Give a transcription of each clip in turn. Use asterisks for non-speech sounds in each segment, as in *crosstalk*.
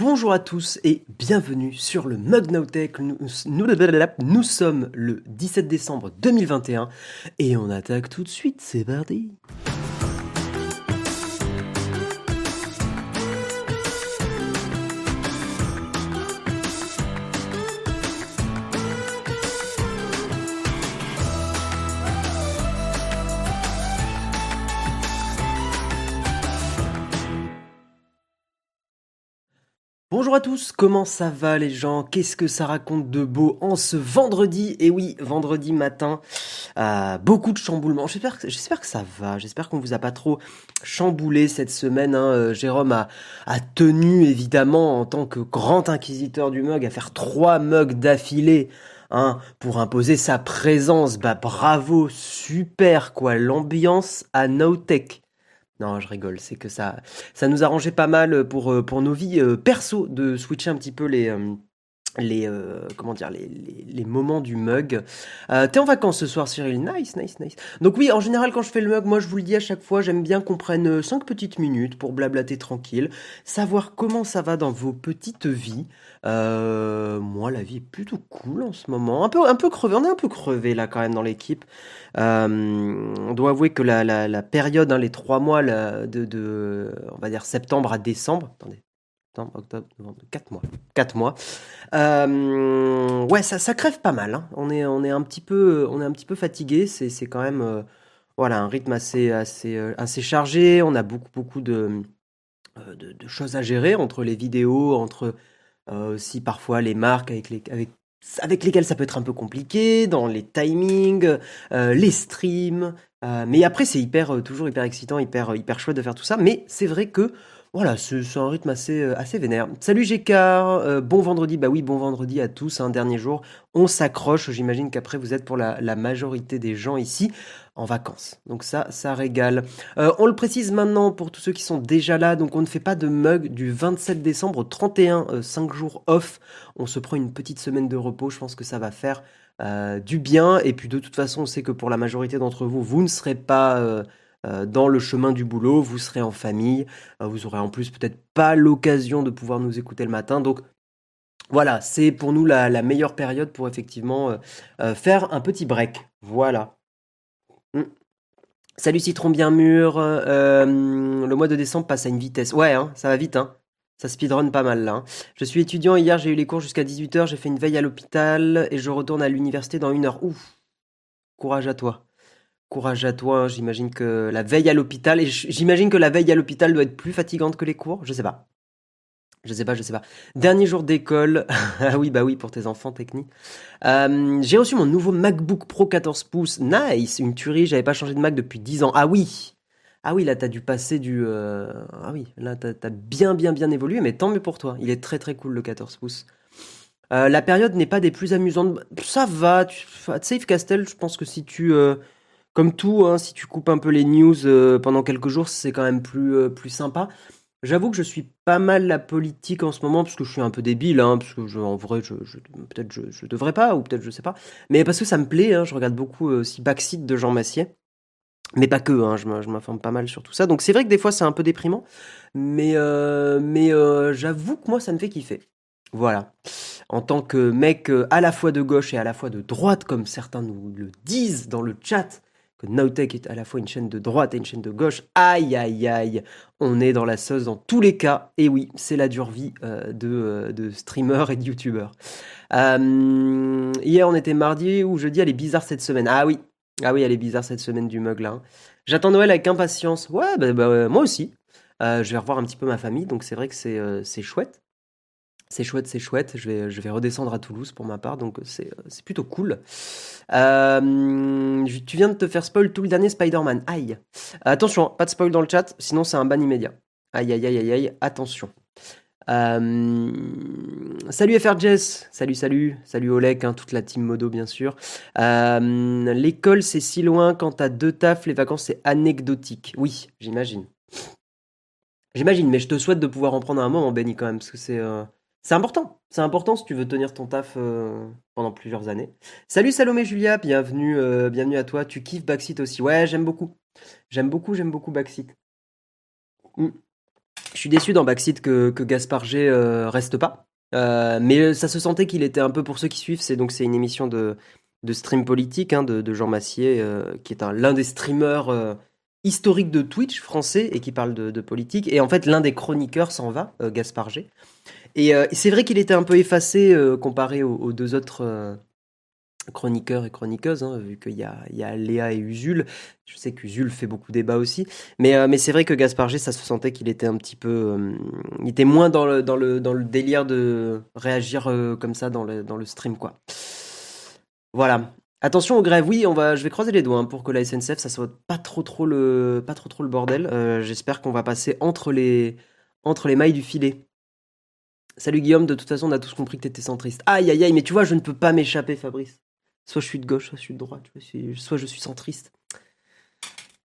Bonjour à tous et bienvenue sur le Mug Now Tech. Nous, nous- nous sommes le 17 décembre 2021 et on attaque tout de suite, c'est parti. Tous, comment ça va les gens? Qu'est-ce que ça raconte de beau en ce vendredi? Et oui, vendredi matin, euh, beaucoup de chamboulements. J'espère que, ça va, j'espère qu'on vous a pas trop chamboulé cette semaine. hein. Euh, Jérôme a, tenu évidemment en tant que grand inquisiteur du mug à faire trois mugs d'affilée. Hein, pour imposer sa présence, bah bravo, super quoi, l'ambiance à Nowtech. Non, je rigole, c'est que ça, ça nous arrangeait pas mal pour, euh, pour nos vies euh, perso de switcher un petit peu les, euh, les, euh, comment dire, les, les, moments du mug. Euh, T'es en vacances ce soir, Cyril Nice, nice, nice. Donc oui, en général, quand je fais le mug, moi je vous le dis à chaque fois, j'aime bien qu'on prenne 5 petites minutes pour blablater tranquille, savoir comment ça va dans vos petites vies. Euh, moi, la vie est plutôt cool en ce moment. Un peu, un peu crevé, on est un peu crevé là quand même dans l'équipe. Euh, on doit avouer que la, la, période, hein, les trois mois de, de, on va dire septembre à décembre, attendez, septembre, octobre, novembre, quatre mois, quatre mois. Euh, ouais, ça, ça crève pas mal. hein. On est, on est un petit peu, on est un petit peu fatigué. C'est, c'est quand même, euh, voilà, un rythme assez, assez, euh, assez chargé. On a beaucoup, beaucoup de, de, choses à gérer entre les vidéos, entre aussi parfois les marques avec les, avec avec lesquelles ça peut être un peu compliqué, dans les timings, les streams. mais après, c'est hyper, toujours hyper excitant, hyper, hyper chouette de faire tout ça. Mais c'est vrai que, voilà, c'est un rythme assez, euh, assez vénère. Salut GK, euh, bon vendredi. Bah oui, bon vendredi à tous, un dernier jour. On s'accroche. J'imagine qu'après, vous êtes pour la, majorité des gens ici en vacances. Donc ça, ça régale. Euh, on le précise maintenant pour tous ceux qui sont déjà là. Donc on ne fait pas de mug du 27 décembre au 31, euh, 5 jours off. On se prend une petite semaine de repos. Je pense que ça va faire du bien. Et puis de toute façon, on sait que pour la majorité d'entre vous, vous ne serez pas dans le chemin du boulot. Vous serez en famille. Euh, vous aurez en plus peut-être pas l'occasion de pouvoir nous écouter le matin. Donc voilà, c'est pour nous la, meilleure période pour effectivement euh, euh, faire un petit break. Voilà. Mm. Salut Citron bien mûr. euh, le mois de décembre passe à une vitesse. Ouais, hein, ça va vite. Hein. Ça speedrun pas mal là. hein. Je suis étudiant. Hier, j'ai eu les cours jusqu'à 18h. J'ai fait une veille à l'hôpital et je retourne à l'université dans une heure. Ouf. Courage à toi. Courage à toi. hein. J'imagine que la veille à l'hôpital, et j'imagine que la veille à l'hôpital doit être plus fatigante que les cours. Je sais pas. Je sais pas, je sais pas. Dernier jour d'école. *laughs* ah oui, bah oui, pour tes enfants techniques. Euh, j'ai reçu mon nouveau MacBook Pro 14 pouces. Nice, une tuerie. J'avais pas changé de Mac depuis 10 ans. Ah oui. Ah oui, là t'as dû passer du. euh, Ah oui, là t'as as bien, bien, bien évolué, mais tant mieux pour toi. Il est très, très cool le 14 pouces. Euh, la période n'est pas des plus amusantes. Ça va. Tu... Safe Castle, je pense que si tu. Comme tout, hein, si tu coupes un peu les news euh, pendant quelques jours, c'est quand même plus, euh, plus sympa. J'avoue que je suis pas mal la politique en ce moment, parce que je suis un peu débile, hein, parce que en vrai, je, peut-être je, je devrais pas, ou peut-être je sais pas. Mais parce que ça me plaît, hein, je regarde beaucoup euh, aussi Backseat de Jean Massier. Mais pas que, je me- je m'informe pas mal sur tout ça. Donc c'est vrai que des fois c'est un peu déprimant, mais, mais j'avoue que moi ça me fait kiffer. Voilà. En tant que mec à la fois de gauche et à la fois de droite, comme certains nous le disent dans le chat, que Nowtech est à la fois une chaîne de droite et une chaîne de gauche, aïe aïe aïe, on est dans la sauce dans tous les cas. Et oui, c'est la dure vie euh, de, euh, de streamers et de youtubeurs. Euh, hier on était mardi ou jeudi, elle est bizarre cette semaine. Ah oui, ah oui, elle est bizarre cette semaine du mug là. hein. J'attends Noël avec impatience. Ouais, bah, bah, moi aussi. Je vais revoir un petit peu ma famille, donc c'est vrai que c'est chouette. C'est chouette, c'est chouette. Je vais, redescendre à Toulouse pour ma part, donc c'est plutôt cool. Euh, tu viens de te faire spoil tout le dernier Spider-Man. Aïe. Attention, pas de spoil dans le chat, sinon c'est un ban immédiat. Aïe, aïe, aïe, aïe, aïe, attention. Euh, Salut FR Jess, salut, salut, salut Olek, hein, toute la team modo bien sûr. Euh, L'école c'est si loin, quand t'as deux tafs, les vacances c'est anecdotique. Oui, j'imagine. J'imagine, mais je te souhaite de pouvoir en prendre un moment, Benny, quand même, parce que c'est c'est important. C'est important si tu veux tenir ton taf euh, pendant plusieurs années. Salut Salomé Julia, bienvenue, euh, bienvenue à toi. Tu kiffes Backseat aussi Ouais, j'aime beaucoup. J'aime beaucoup, j'aime beaucoup Backseat. Mm. Je suis déçu dans Backseat que, que Gaspard G reste pas. mais ça se sentait qu'il était un peu pour ceux qui suivent. C'est donc c'est une émission de, stream politique hein, de, Jean Massier, qui est l'un des streamers historiques de Twitch français et qui parle de, politique. Et en fait, l'un des chroniqueurs s'en va, Gaspard G. Et c'est vrai qu'il était un peu effacé comparé aux, deux autres chroniqueurs et chroniqueuses, hein, vu qu'il y a, Léa et Usul. Je sais qu'Usul fait beaucoup débat aussi. Mais, euh, c'est vrai que Gaspard ça se sentait qu'il était un petit peu. Euh, il était moins dans le, délire de réagir euh, comme ça dans le, stream, quoi. Voilà. Attention aux grèves, oui, on va, je vais croiser les doigts hein, pour que la SNCF ça soit pas trop trop le, pas trop trop le bordel. J'espère qu'on va passer entre les mailles du filet. Salut Guillaume, de toute façon on a tous compris que t'étais centriste. Aïe aïe aïe, mais tu vois, je ne peux pas m'échapper, Fabrice. Soit je suis de gauche, soit je suis de droite, soit je suis centriste.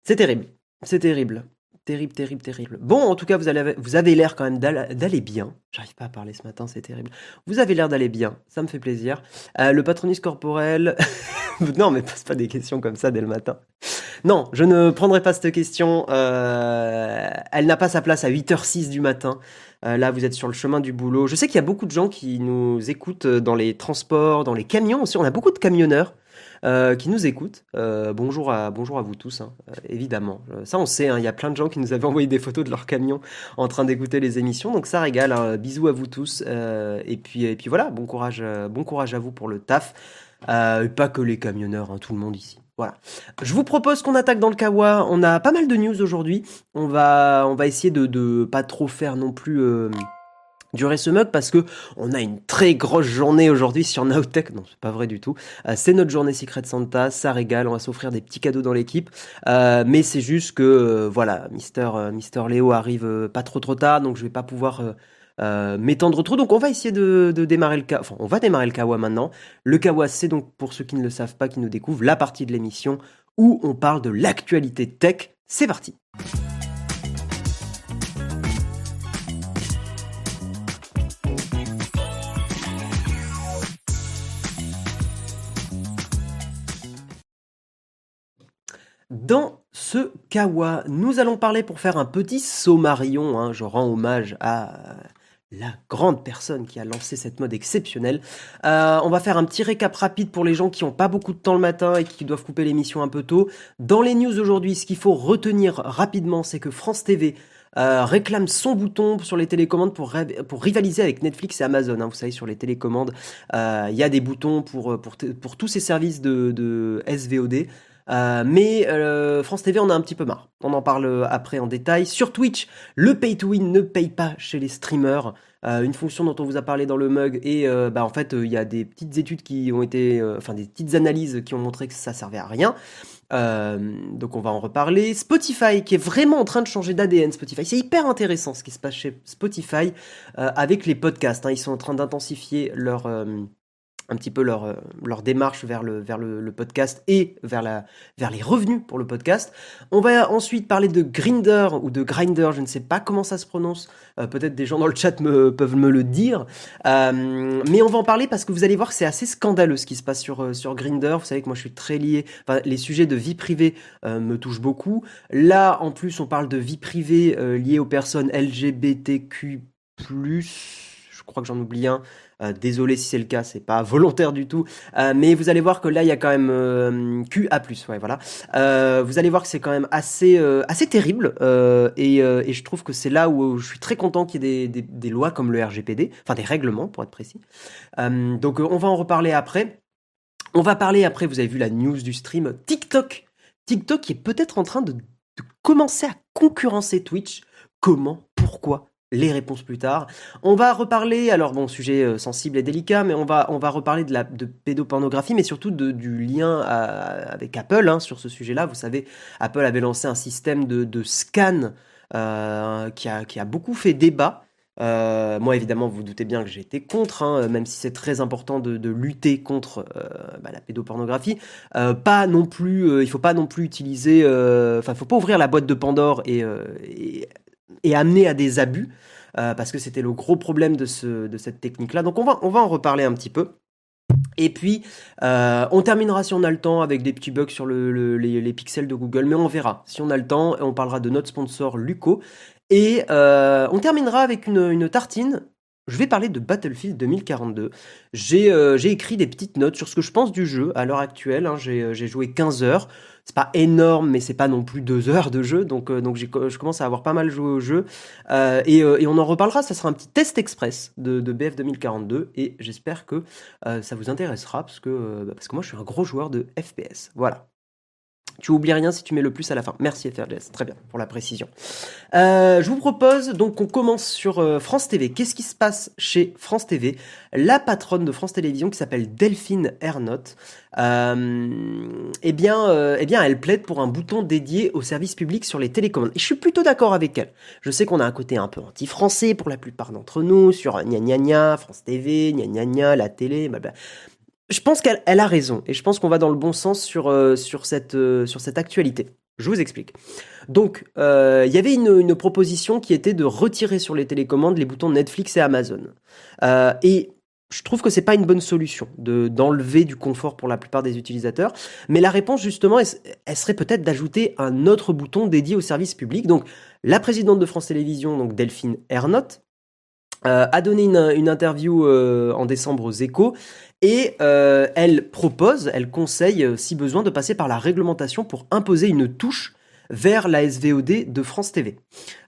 C'est terrible. C'est terrible. Terrible, terrible, terrible. Bon, en tout cas, vous, vous avez l'air quand même d'aller bien. J'arrive pas à parler ce matin, c'est terrible. Vous avez l'air d'aller bien, ça me fait plaisir. Euh, le patronisme corporel. *laughs* non, mais pose pas des questions comme ça dès le matin. Non, je ne prendrai pas cette question. Euh, elle n'a pas sa place à 8h06 du matin. Euh, là, vous êtes sur le chemin du boulot. Je sais qu'il y a beaucoup de gens qui nous écoutent dans les transports, dans les camions aussi. On a beaucoup de camionneurs. Euh, qui nous écoutent. bonjour, à, bonjour à vous tous, hein, évidemment. ça, on sait, hein, il y a plein de gens qui nous avaient *laughs* envoyé des photos de leur camion en train d'écouter les émissions, donc ça régale. Hein. bisous à vous tous. et, puis, et puis voilà, bon courage, bon courage à vous pour le taf. pas que les camionneurs, tout le monde ici. Voilà. Je vous propose qu'on attaque dans le Kawa. On a pas mal de news aujourd'hui. On va, on va essayer de, de pas trop faire non plus euh, durer ce mug parce que on a une très grosse journée aujourd'hui sur Nowtech. Non, c'est pas vrai du tout. Euh, c'est notre journée Secret Santa. Ça régale. On va s'offrir des petits cadeaux dans l'équipe. Euh, mais c'est juste que voilà, Mister, Mister Léo arrive pas trop trop tard, donc je vais pas pouvoir euh, m'étendre trop. Donc on va essayer de, démarrer le. Enfin, on va démarrer le Kawa maintenant. Le Kawa, c'est donc pour ceux qui ne le savent pas, qui nous découvrent, la partie de l'émission où on parle de l'actualité tech. C'est parti. Dans ce Kawa, nous allons parler pour faire un petit sommarion. Hein, je rends hommage à la grande personne qui a lancé cette mode exceptionnelle. Euh, on va faire un petit récap rapide pour les gens qui n'ont pas beaucoup de temps le matin et qui doivent couper l'émission un peu tôt. Dans les news aujourd'hui, ce qu'il faut retenir rapidement, c'est que France TV euh, réclame son bouton sur les télécommandes pour, rivaliser avec Netflix et Amazon. Hein. Vous savez, sur les télécommandes, euh, il y a des boutons pour, tous ces services de SVOD. Euh, mais euh, France TV, on a un petit peu marre. On en parle euh, après en détail. Sur Twitch, le pay to win ne paye pas chez les streamers. une fonction dont on vous a parlé dans le mug et bah en fait il y a des petites études qui ont été, enfin des petites analyses qui ont montré que ça servait à rien. donc on va en reparler. Spotify qui est vraiment en train de changer d'ADN. Spotify, c'est hyper intéressant ce qui se passe chez Spotify avec les podcasts. Hein. Ils sont en train d'intensifier leur un petit peu leur, euh, leur démarche vers, le, vers le, podcast et vers, la, vers les revenus pour le podcast. On va ensuite parler de Grinder ou de Grinder, je ne sais pas comment ça se prononce, euh, peut-être des gens dans le chat me, peuvent me le dire, euh, mais on va en parler parce que vous allez voir c'est assez scandaleux ce qui se passe sur, sur Grinder. Vous savez que moi je suis très lié, enfin, les sujets de vie privée me touchent beaucoup. Là en plus on parle de vie privée liée aux personnes LGBTQ+, je crois que j'en oublie un, euh, désolé si c'est le cas, c'est pas volontaire du tout. Euh, mais vous allez voir que là, il y a quand même euh, QA+. Ouais, voilà. vous allez voir que c'est quand même assez, assez terrible. Et, je trouve que c'est là où je suis très content qu'il y ait des, lois comme le RGPD, enfin des règlements pour être précis. donc on va en reparler après. On va parler après, vous avez vu la news du stream, TikTok. TikTok est peut-être en train de commencer à concurrencer Twitch. Comment? Pourquoi? Les réponses plus tard. On va reparler, alors bon, sujet euh, sensible et délicat, mais on va, on va reparler de la de pédopornographie, mais surtout de, du lien avec Apple hein, sur ce sujet-là. Vous savez, Apple avait lancé un système de, de scan euh, qui, a, qui a beaucoup fait débat. Euh, moi, évidemment, vous, vous doutez bien que j'ai été contre, hein, même si c'est très important de, de lutter contre bah, la pédopornographie. pas non plus, il faut pas non plus utiliser, enfin, faut pas ouvrir la boîte de Pandore et et amener à des abus, euh, parce que c'était le gros problème de, ce, de cette technique-là. Donc on va, on va en reparler un petit peu. Et puis, euh, on terminera si on a le temps avec des petits bugs sur le, les, pixels de Google, mais on verra si on a le temps. On parlera de notre sponsor Luco. Et euh, on terminera avec une tartine je vais parler de Battlefield 2042. Euh, j'ai écrit des petites notes sur ce que je pense du jeu à l'heure actuelle. Hein. Euh, j'ai joué 15 heures. C'est pas énorme, mais c'est pas non plus 2 heures de jeu. Donc, euh, donc je commence à avoir pas mal joué au jeu. et, et, on en reparlera. Ça sera un petit test express de, de BF 2042. Et j'espère que ça vous intéressera parce que, parce que moi je suis un gros joueur de FPS. Voilà. Tu oublies rien si tu mets le plus à la fin. Merci FRGS, très bien pour la précision. Euh, je vous propose donc qu'on commence sur euh, France TV. Qu'est-ce qui se passe chez France TV La patronne de France Télévisions qui s'appelle Delphine Ernotte, euh, eh bien, eh bien, elle plaide pour un bouton dédié au service public sur les télécommandes. Et je suis plutôt d'accord avec elle. Je sais qu'on a un côté un peu anti-français pour la plupart d'entre nous sur gna gna gna, France TV, gna gna gna, la télé, blablabla je pense qu'elle a raison et je pense qu'on va dans le bon sens sur, euh, sur, cette, euh, sur cette actualité. Je vous explique. Donc, euh, il y avait une, proposition qui était de retirer sur les télécommandes les boutons Netflix et Amazon. et je trouve que c'est pas une bonne solution de d'enlever du confort pour la plupart des utilisateurs. Mais la réponse justement, elle, serait peut-être d'ajouter un autre bouton dédié au service public. Donc, la présidente de France Télévisions, donc Delphine Ernotte, a donné une, une interview en décembre aux Échos et euh, elle propose, elle conseille, euh, si besoin, de passer par la réglementation pour imposer une touche vers la SVOD de France TV.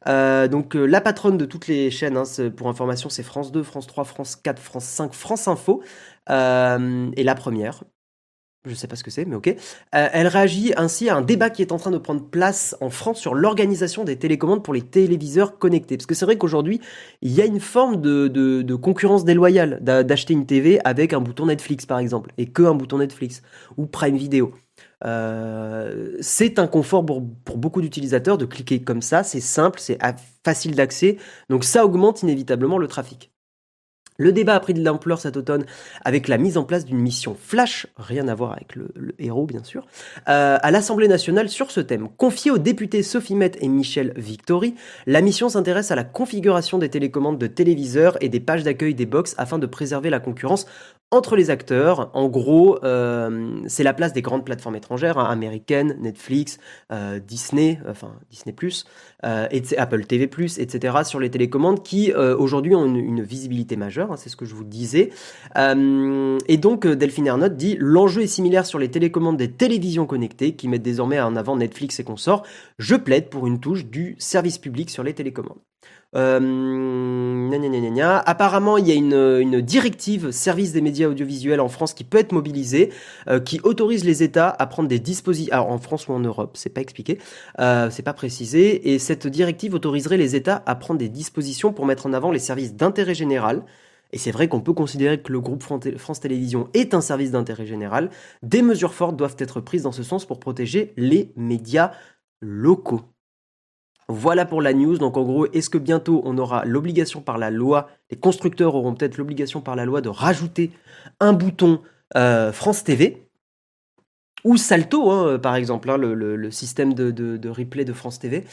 Euh, donc la patronne de toutes les chaînes, hein, pour information, c'est France 2, France 3, France 4, France 5, France Info. et la première, je sais pas ce que c'est, mais ok. Euh, elle réagit ainsi à un débat qui est en train de prendre place en France sur l'organisation des télécommandes pour les téléviseurs connectés. Parce que c'est vrai qu'aujourd'hui, il y a une forme de, concurrence déloyale d'acheter une TV avec un bouton Netflix, par exemple, et que un bouton Netflix, ou Prime Video. Euh, c'est un confort pour beaucoup d'utilisateurs de cliquer comme ça, c'est simple, c'est facile d'accès, donc ça augmente inévitablement le trafic. Le débat a pris de l'ampleur cet automne avec la mise en place d'une mission flash, rien à voir avec le, héros bien sûr, euh, à l'Assemblée nationale sur ce thème. Confiée aux députés Sophie Met et Michel Victory, la mission s'intéresse à la configuration des télécommandes de téléviseurs et des pages d'accueil des box afin de préserver la concurrence entre les acteurs. En gros, euh, c'est la place des grandes plateformes étrangères, hein, américaines, Netflix, euh, Disney, enfin Disney+, euh, Apple TV+, etc. sur les télécommandes qui aujourd'hui ont une, visibilité majeure, hein, c'est ce que je vous disais. et donc Delphine Ernotte dit l'enjeu est similaire sur les télécommandes des télévisions connectées qui mettent désormais en avant Netflix et consorts. Je plaide pour une touche du service public sur les télécommandes. Euh, Apparemment, il y a une, directive service des médias audiovisuels en France qui peut être mobilisée, euh, qui autorise les États à prendre des dispositions. Alors en France ou en Europe, c'est pas expliqué, euh, c'est pas précisé. Et cette directive autoriserait les États à prendre des dispositions pour mettre en avant les services d'intérêt général. Et c'est vrai qu'on peut considérer que le groupe France Télévisions est un service d'intérêt général. Des mesures fortes doivent être prises dans ce sens pour protéger les médias locaux. Voilà pour la news. Donc en gros, est-ce que bientôt on aura l'obligation par la loi, les constructeurs auront peut-être l'obligation par la loi de rajouter un bouton euh, France TV ou Salto, hein, par exemple, hein, le, système de, replay de France TV.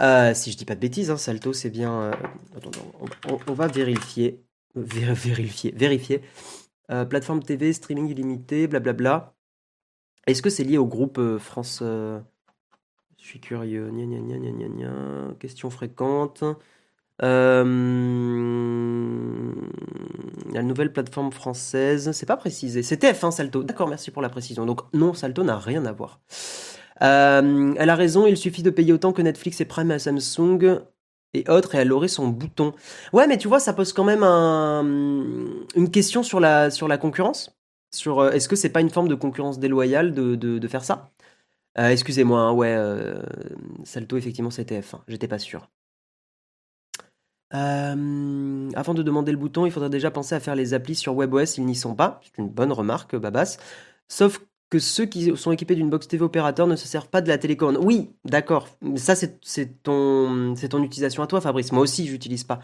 Euh, si je dis pas de bêtises, hein, Salto c'est bien. Euh, on, va vérifier, vérifier, vérifier. plateforme TV, streaming illimité, blablabla. Est-ce que c'est lié au groupe France je suis curieux. Question fréquente. Euh, la nouvelle plateforme française, c'est pas précisé. C'est TF1 Salto. D'accord, merci pour la précision. Donc non, Salto n'a rien à voir. Euh, elle a raison, il suffit de payer autant que Netflix et Prime à Samsung et autres et elle aurait son bouton. Ouais, mais tu vois, ça pose quand même un, une question sur la, concurrence. Sur euh, est-ce que c'est pas une forme de concurrence déloyale de faire ça? Euh, excusez-moi, hein, ouais, euh, Salto, effectivement, c'était F1. J'étais pas sûr. Euh, avant de demander le bouton, il faudrait déjà penser à faire les applis sur WebOS, ils n'y sont pas. C'est une bonne remarque, Babas. Sauf que ceux qui sont équipés d'une box TV opérateur ne se servent pas de la télécommande. Oui, d'accord. Ça, c'est ton, ton utilisation à toi, Fabrice. Moi aussi, j'utilise pas.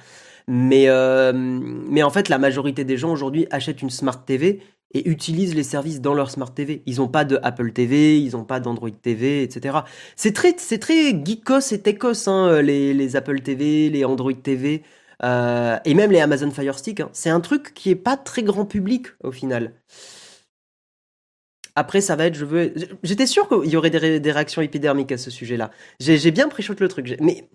Mais, mais en fait, la majorité des gens aujourd'hui achètent une Smart TV et utilisent les services dans leur Smart TV. Ils n'ont pas de Apple TV, ils n'ont pas d'Android TV, etc. C'est très, c'est très geekos et techos, hein, les, les, Apple TV, les Android TV, euh, et même les Amazon Fire Stick. Hein. C'est un truc qui est pas très grand public au final. Après, ça va être, je veux. J'étais sûr qu'il y aurait des, réactions épidermiques à ce sujet-là. J'ai bien pré le truc, mais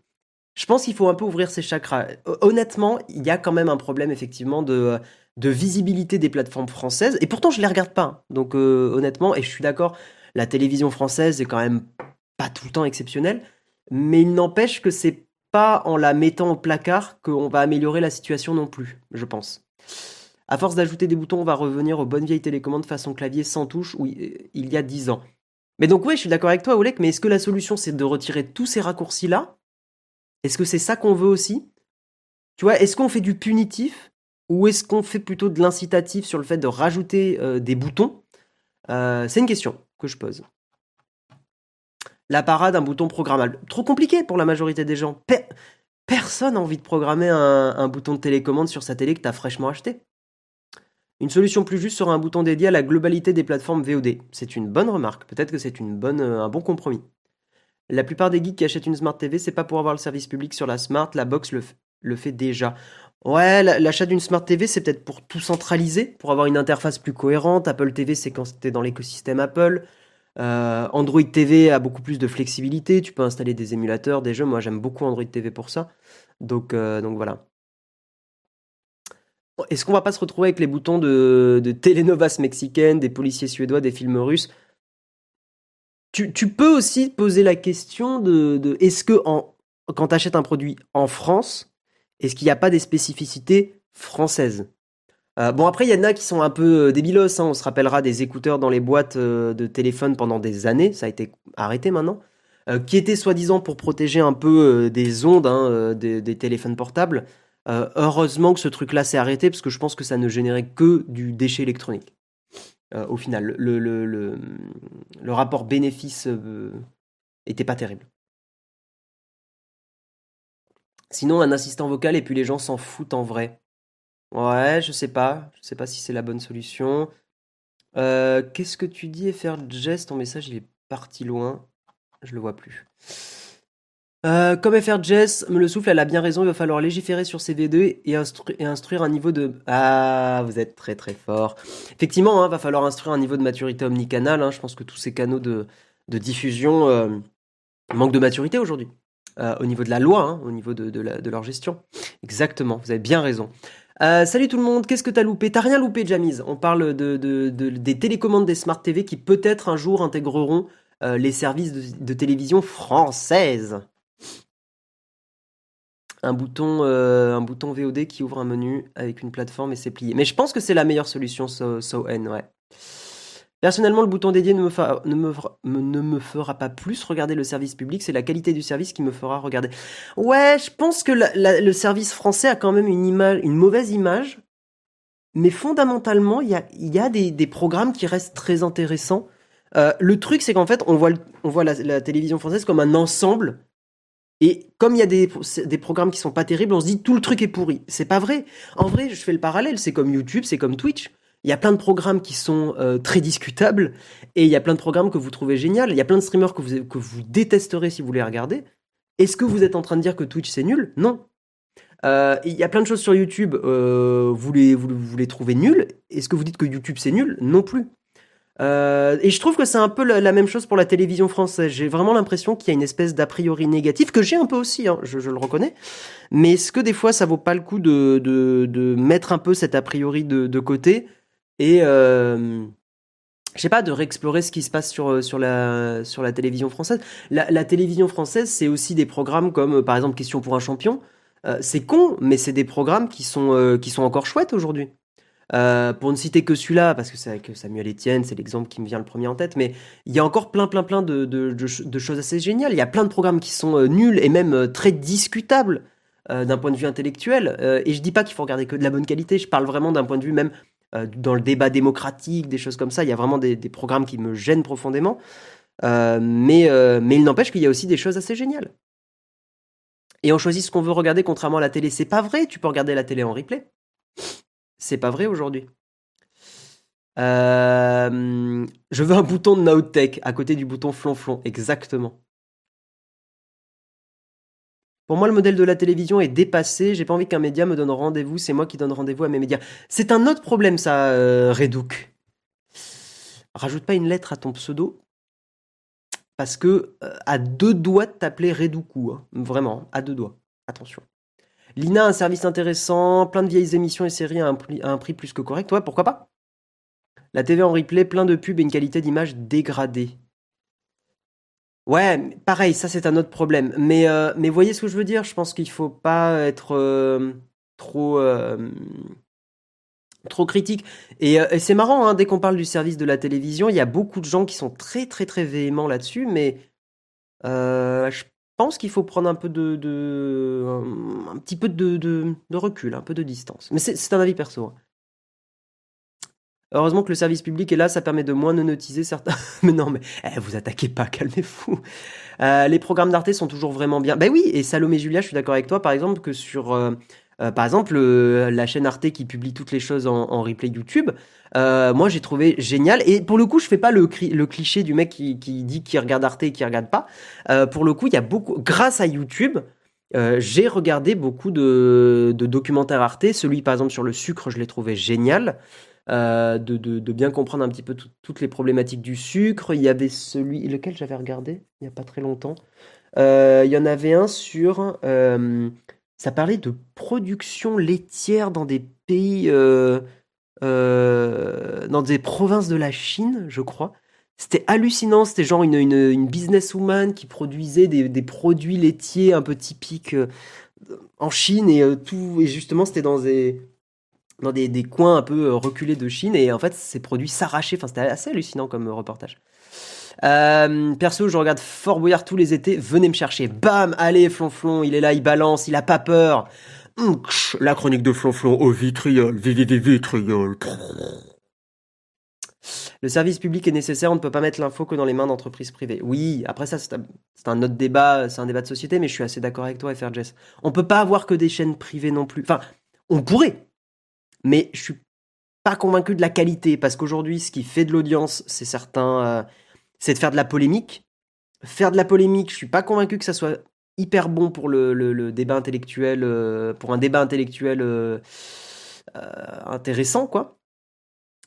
Je pense qu'il faut un peu ouvrir ses chakras. Honnêtement, il y a quand même un problème effectivement de, de visibilité des plateformes françaises. Et pourtant, je les regarde pas. Donc euh, honnêtement, et je suis d'accord, la télévision française est quand même pas tout le temps exceptionnelle. Mais il n'empêche que c'est pas en la mettant au placard qu'on va améliorer la situation non plus, je pense. À force d'ajouter des boutons, on va revenir aux bonnes vieilles télécommandes façon clavier sans touche où il y a 10 ans. Mais donc oui, je suis d'accord avec toi, Oleg, mais est-ce que la solution c'est de retirer tous ces raccourcis-là? Est-ce que c'est ça qu'on veut aussi? Tu vois, est-ce qu'on fait du punitif? Ou est-ce qu'on fait plutôt de l'incitatif sur le fait de rajouter euh, des boutons? Euh, C'est une question que je pose. La parade d'un bouton programmable. Trop compliqué pour la majorité des gens. personne n'a envie de programmer un, un, bouton de télécommande sur sa télé que tu as fraîchement acheté. Une solution plus juste sera un bouton dédié à la globalité des plateformes VOD. C'est une bonne remarque, peut-être que c'est euh, un bon compromis. La plupart des geeks qui achètent une Smart TV, c'est pas pour avoir le service public sur la Smart, la box le, fait déjà. Ouais, l'achat d'une Smart TV, c'est peut-être pour tout centraliser, pour avoir une interface plus cohérente. Apple TV, c'est quand c'était dans l'écosystème Apple. Euh, Android TV a beaucoup plus de flexibilité. Tu peux installer des émulateurs, des jeux. Moi, j'aime beaucoup Android TV pour ça. Donc, euh, donc voilà. Est-ce qu'on va pas se retrouver avec les boutons de, de mexicaines, des policiers suédois, des films russes? Tu, peux aussi poser la question de, est-ce que quand tu achètes un produit en France, est-ce qu'il n'y a pas des spécificités françaises? Euh, bon, après, il y en a qui sont un peu euh, débilos. Hein. On se rappellera des écouteurs dans les boîtes euh, de téléphone pendant des années. Ça a été arrêté maintenant. qui étaient soi-disant pour protéger un peu des ondes hein, des, téléphones portables. Heureusement que ce truc-là s'est arrêté parce que je pense que ça ne générait que du déchet électronique. Au final, le, le, rapport bénéfice euh, était pas terrible. Sinon, un assistant vocal et puis les gens s'en foutent en vrai. Ouais, je sais pas. Je sais pas si c'est la bonne solution. Qu'est-ce que tu dis, faire geste? Ton message, il est parti loin. Je le vois plus. Euh, comme FR Jess me le souffle, elle a bien raison, il va falloir légiférer sur ces V2 et, instruire un niveau de... Ah, vous êtes très très fort. Effectivement, il hein, va falloir instruire un niveau de maturité omnicanal. Hein. je pense que tous ces canaux de, diffusion euh, manquent de maturité aujourd'hui. Euh, au niveau de la loi, hein, au niveau de, leur gestion. Exactement, vous avez bien raison. salut tout le monde, qu'est-ce que t'as loupé? T'as rien loupé, Jamiz. On parle de, des télécommandes des Smart TV qui peut-être un jour intégreront les services de télévision françaises un bouton, euh, un bouton VOD qui ouvre un menu avec une plateforme et c'est plié. Mais je pense que c'est la meilleure solution, so, so N, ouais. Personnellement, le bouton dédié ne me, ne, me, ne me, fera pas plus regarder le service public, c'est la qualité du service qui me fera regarder. Ouais, je pense que le service français a quand même une, une mauvaise image, mais fondamentalement, il y a, y a des, des, programmes qui restent très intéressants. Euh, le truc, c'est qu'en fait, on voit, on voit la, la, télévision française comme un ensemble et comme il y a des, des programmes qui sont pas terribles, on se dit tout le truc est pourri. C'est pas vrai. En vrai, je fais le parallèle. C'est comme YouTube, c'est comme Twitch. Il y a plein de programmes qui sont euh, très discutables et il y a plein de programmes que vous trouvez génial. Il y a plein de streamers que vous, détesterez si vous les regardez. Est-ce que vous êtes en train de dire que Twitch c'est nul? Non. Euh, il y a plein de choses sur YouTube, euh, vous, les, vous, trouvez nuls. Est-ce que vous dites que YouTube c'est nul? Non plus. Et je trouve que c'est un peu la, même chose pour la télévision française. J'ai vraiment l'impression qu'il y a une espèce d'a priori négatif, que j'ai un peu aussi, hein, je, le reconnais. Mais est-ce que des fois ça vaut pas le coup de, mettre un peu cet a priori de, côté? Et euh, je sais pas, de réexplorer ce qui se passe sur, sur, la, sur la télévision française. La, télévision française, c'est aussi des programmes comme par exemple Question pour un champion. Euh, c'est con, mais c'est des programmes qui sont, qui sont encore chouettes aujourd'hui. Euh, pour ne citer que celui-là, parce que c'est avec Samuel Etienne, c'est l'exemple qui me vient le premier en tête, mais il y a encore plein, plein, plein de, de, choses assez géniales. Il y a plein de programmes qui sont euh, nuls et même euh, très discutables d'un point de vue intellectuel. et je dis pas qu'il faut regarder que de la bonne qualité, je parle vraiment d'un point de vue même dans le débat démocratique, des choses comme ça. Il y a vraiment des, programmes qui me gênent profondément. mais, mais il n'empêche qu'il y a aussi des choses assez géniales. Et on choisit ce qu'on veut regarder contrairement à la télé. C'est pas vrai, tu peux regarder la télé en replay. C'est pas vrai aujourd'hui. Euh, je veux un bouton de Nowtech à côté du bouton flonflon, exactement. Pour moi, le modèle de la télévision est dépassé. J'ai pas envie qu'un média me donne rendez-vous. C'est moi qui donne rendez-vous à mes médias. C'est un autre problème, ça, euh, Redouk. Rajoute pas une lettre à ton pseudo. Parce que, euh, à deux doigts de t'appeler Redoukou. Hein. Vraiment, à deux doigts. Attention. Lina, un service intéressant, plein de vieilles émissions et séries à un, prix, à un prix plus que correct. Ouais, pourquoi pas? La TV en replay, plein de pubs et une qualité d'image dégradée. Ouais, pareil, ça c'est un autre problème. Mais, euh, mais voyez ce que je veux dire? Je pense qu'il faut pas être euh, trop, euh, trop critique. Et, et c'est marrant, hein, dès qu'on parle du service de la télévision, il y a beaucoup de gens qui sont très très très véhéments là-dessus, mais je pense qu'il faut prendre un peu de, de un, petit peu de, de, de, recul, un peu de distance. Mais c'est un avis perso. Hein. Heureusement que le service public est là, ça permet de moins notiser certains. *laughs* mais non, mais eh, vous attaquez pas, calmez-vous. Euh, les programmes d'Arte sont toujours vraiment bien. Ben oui, et Salomé Julia, je suis d'accord avec toi, par exemple, que sur, euh, euh, par exemple, la chaîne Arte qui publie toutes les choses en, replay YouTube, moi j'ai trouvé génial. Et pour le coup, je fais pas le, cliché du mec qui, dit qu'il regarde Arte et qui regarde pas. pour le coup, il y a beaucoup, grâce à YouTube. j'ai regardé beaucoup de documentaires Arte. Celui, par exemple, sur le sucre, je l'ai trouvé génial. Euh, de, de, bien comprendre un petit peu toutes les problématiques du sucre. Il y avait celui, lequel j'avais regardé il n'y a pas très longtemps. Euh, il y en avait un sur. Euh, ça parlait de production laitière dans des pays. dans des provinces de la Chine, je crois. C'était hallucinant, c'était genre une, une, businesswoman qui produisait des, des, produits laitiers un peu typiques en Chine et tout. Et justement, c'était dans des dans des, coins un peu euh, reculés de Chine et en fait ces produits s'arrachaient. Enfin, c'était assez hallucinant comme euh, reportage. Euh, perso, je regarde Fort Boyard tous les étés. Venez me chercher. Bam, allez, Flonflon, il est là, il balance, il a pas peur. Hum, la chronique de Flonflon au vitriol, vitriol. Le service public est nécessaire, on ne peut pas mettre l'info que dans les mains d'entreprises privées. Oui, après ça, c'est un, autre débat, c'est un débat de société, mais je suis assez d'accord avec toi, FRJS. On peut pas avoir que des chaînes privées non plus. Enfin, on pourrait, mais je suis pas convaincu de la qualité parce qu'aujourd'hui, ce qui fait de l'audience, c'est certain, euh, c'est de faire de la polémique. Faire de la polémique, je suis pas convaincu que ça soit hyper bon pour le, débat intellectuel, euh, pour un débat intellectuel euh, intéressant, quoi,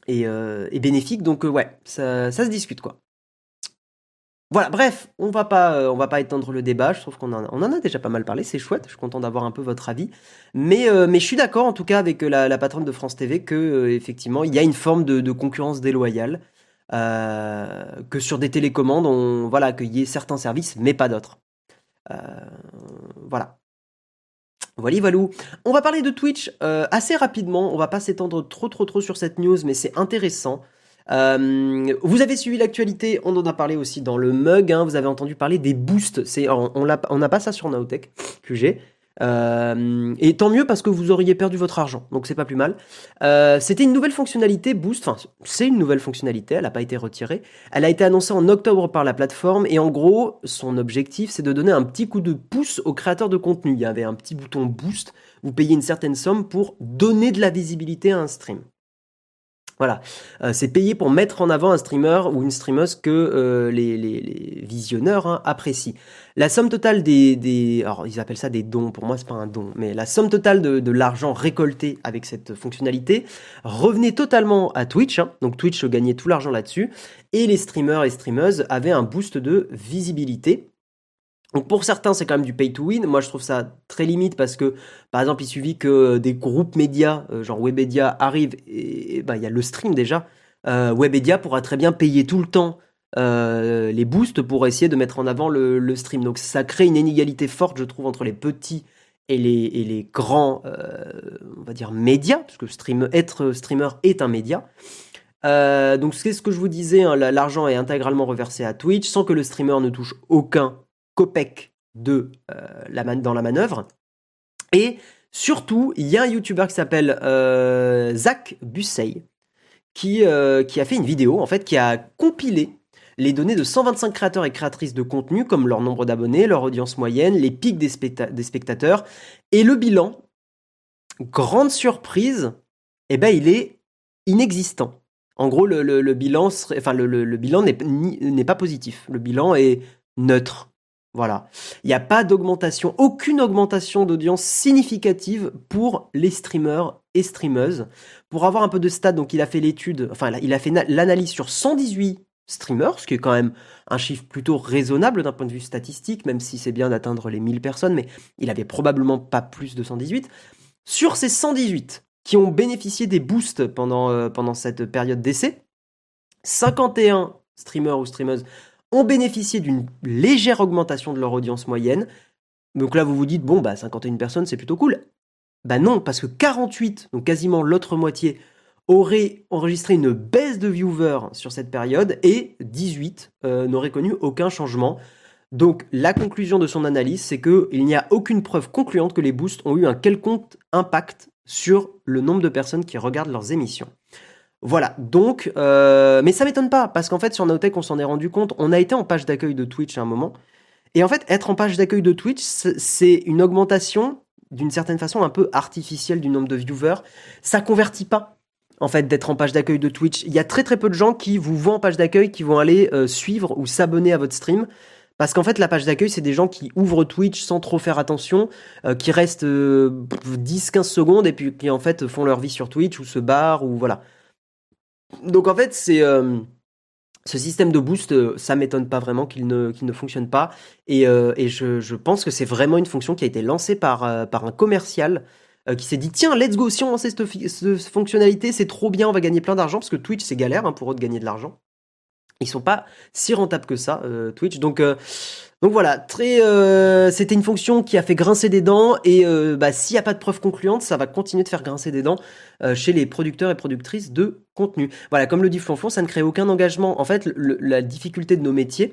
et, et bénéfique. Donc ouais, ça, ça se discute, quoi. Voilà, bref, on va pas, euh, va pas étendre le débat. Je trouve qu'on en, a déjà pas mal parlé. C'est chouette. Je suis content d'avoir un peu votre avis. Mais, euh, je suis d'accord en tout cas avec la, patronne de France TV que euh, effectivement il y a une forme de, de concurrence déloyale. que sur des télécommandes, on voilà, qu'il y ait certains services, mais pas d'autres. voilà. Voilà, Valou. On va parler de Twitch assez rapidement. On va pas s'étendre trop, trop, trop sur cette news, mais c'est intéressant. Euh, vous avez suivi l'actualité, on en a parlé aussi dans le mug, hein, vous avez entendu parler des boosts, on n'a pas ça sur Naotech, *laughs* QG. Euh, et tant mieux parce que vous auriez perdu votre argent, donc c'est pas plus mal. Euh, c'était une nouvelle fonctionnalité Boost, enfin c'est une nouvelle fonctionnalité, elle n'a pas été retirée. Elle a été annoncée en octobre par la plateforme et en gros son objectif c'est de donner un petit coup de pouce aux créateurs de contenu. Il y avait un petit bouton Boost, vous payez une certaine somme pour donner de la visibilité à un stream. Voilà, euh, c'est payé pour mettre en avant un streamer ou une streameuse que euh, les, visionneurs hein, apprécient. La somme totale des, des, alors ils appellent ça des dons. Pour moi, c'est pas un don, mais la somme totale de, l'argent récolté avec cette fonctionnalité revenait totalement à Twitch. Hein. donc Twitch gagnait tout l'argent là-dessus et les streamers et streameuses avaient un boost de visibilité. Donc pour certains, c'est quand même du pay to win. Moi, je trouve ça très limite parce que, par exemple, il suffit que des groupes médias, euh, genre Webedia, arrivent et bah, il y a le stream déjà. Euh, Webedia pourra très bien payer tout le temps euh, les boosts pour essayer de mettre en avant le, stream. Donc ça crée une inégalité forte, je trouve, entre les petits et les, et les grands, on va dire, médias, parce que stream, être streamer est un média. donc c'est ce que je vous disais, hein, l'argent est intégralement reversé à Twitch sans que le streamer ne touche aucun copec de, euh, la dans la manœuvre. Et surtout, il y a un YouTuber qui s'appelle euh, Zach Bussey qui, euh, qui a fait une vidéo, en fait, qui a compilé les données de 125 créateurs et créatrices de contenu, comme leur nombre d'abonnés, leur audience moyenne, les pics des, des spectateurs, et le bilan. Grande surprise, eh ben, il est inexistant. En gros, le, le, bilan, enfin, le, le bilan n'est pas positif. Le bilan est neutre. Voilà. Il n'y a pas d'augmentation, aucune augmentation d'audience significative pour les streamers et streameuses. Pour avoir un peu de stats, donc il a fait l'étude, enfin il a fait l'analyse sur 118 streamers, ce qui est quand même un chiffre plutôt raisonnable d'un point de vue statistique, même si c'est bien d'atteindre les 1000 personnes, mais il avait probablement pas plus de 118. Sur ces 118 qui ont bénéficié des boosts pendant, euh, cette période d'essai, 51 streamers ou streamers ont bénéficié d'une légère augmentation de leur audience moyenne. Donc là, vous vous dites, bon, bah 51 personnes, c'est plutôt cool. Bah non, parce que 48, donc quasiment l'autre moitié, auraient enregistré une baisse de viewers sur cette période et 18 euh, n'auraient connu aucun changement. Donc la conclusion de son analyse, c'est qu'il n'y a aucune preuve concluante que les boosts ont eu un quelconque impact sur le nombre de personnes qui regardent leurs émissions. Voilà, donc, euh, mais ça m'étonne pas, parce qu'en fait sur Nowtech on s'en est rendu compte, on a été en page d'accueil de Twitch à un moment, et en fait être en page d'accueil de Twitch, c'est une augmentation d'une certaine façon un peu artificielle du nombre de viewers, ça convertit pas en fait d'être en page d'accueil de Twitch. Il y a très très peu de gens qui vous voient en page d'accueil, qui vont aller euh, suivre ou s'abonner à votre stream. Parce qu'en fait, la page d'accueil, c'est des gens qui ouvrent Twitch sans trop faire attention, euh, qui restent 10-15 euh, secondes et puis qui en fait font leur vie sur Twitch ou se barrent ou voilà. Donc en fait, c'est ce système de boost, ça m'étonne pas vraiment qu'il ne, ne fonctionne pas. Et, et je, je, pense que c'est vraiment une fonction qui a été lancée par, par un commercial euh, qui s'est dit tiens, let's go, si on lançait cette, fonctionnalité, c'est trop bien, on va gagner plein d'argent, parce que Twitch, c'est galère hein, pour eux de gagner de l'argent. Ils sont pas si rentables que ça, euh, Twitch. Donc, euh, donc voilà, très, c'était une fonction qui a fait grincer des dents, et bah, s'il n'y a pas de preuves concluantes, ça va continuer de faire grincer des dents chez les producteurs et productrices de contenu. Voilà, comme le dit Flonflon, ça ne crée aucun engagement. En fait, la difficulté de nos métiers,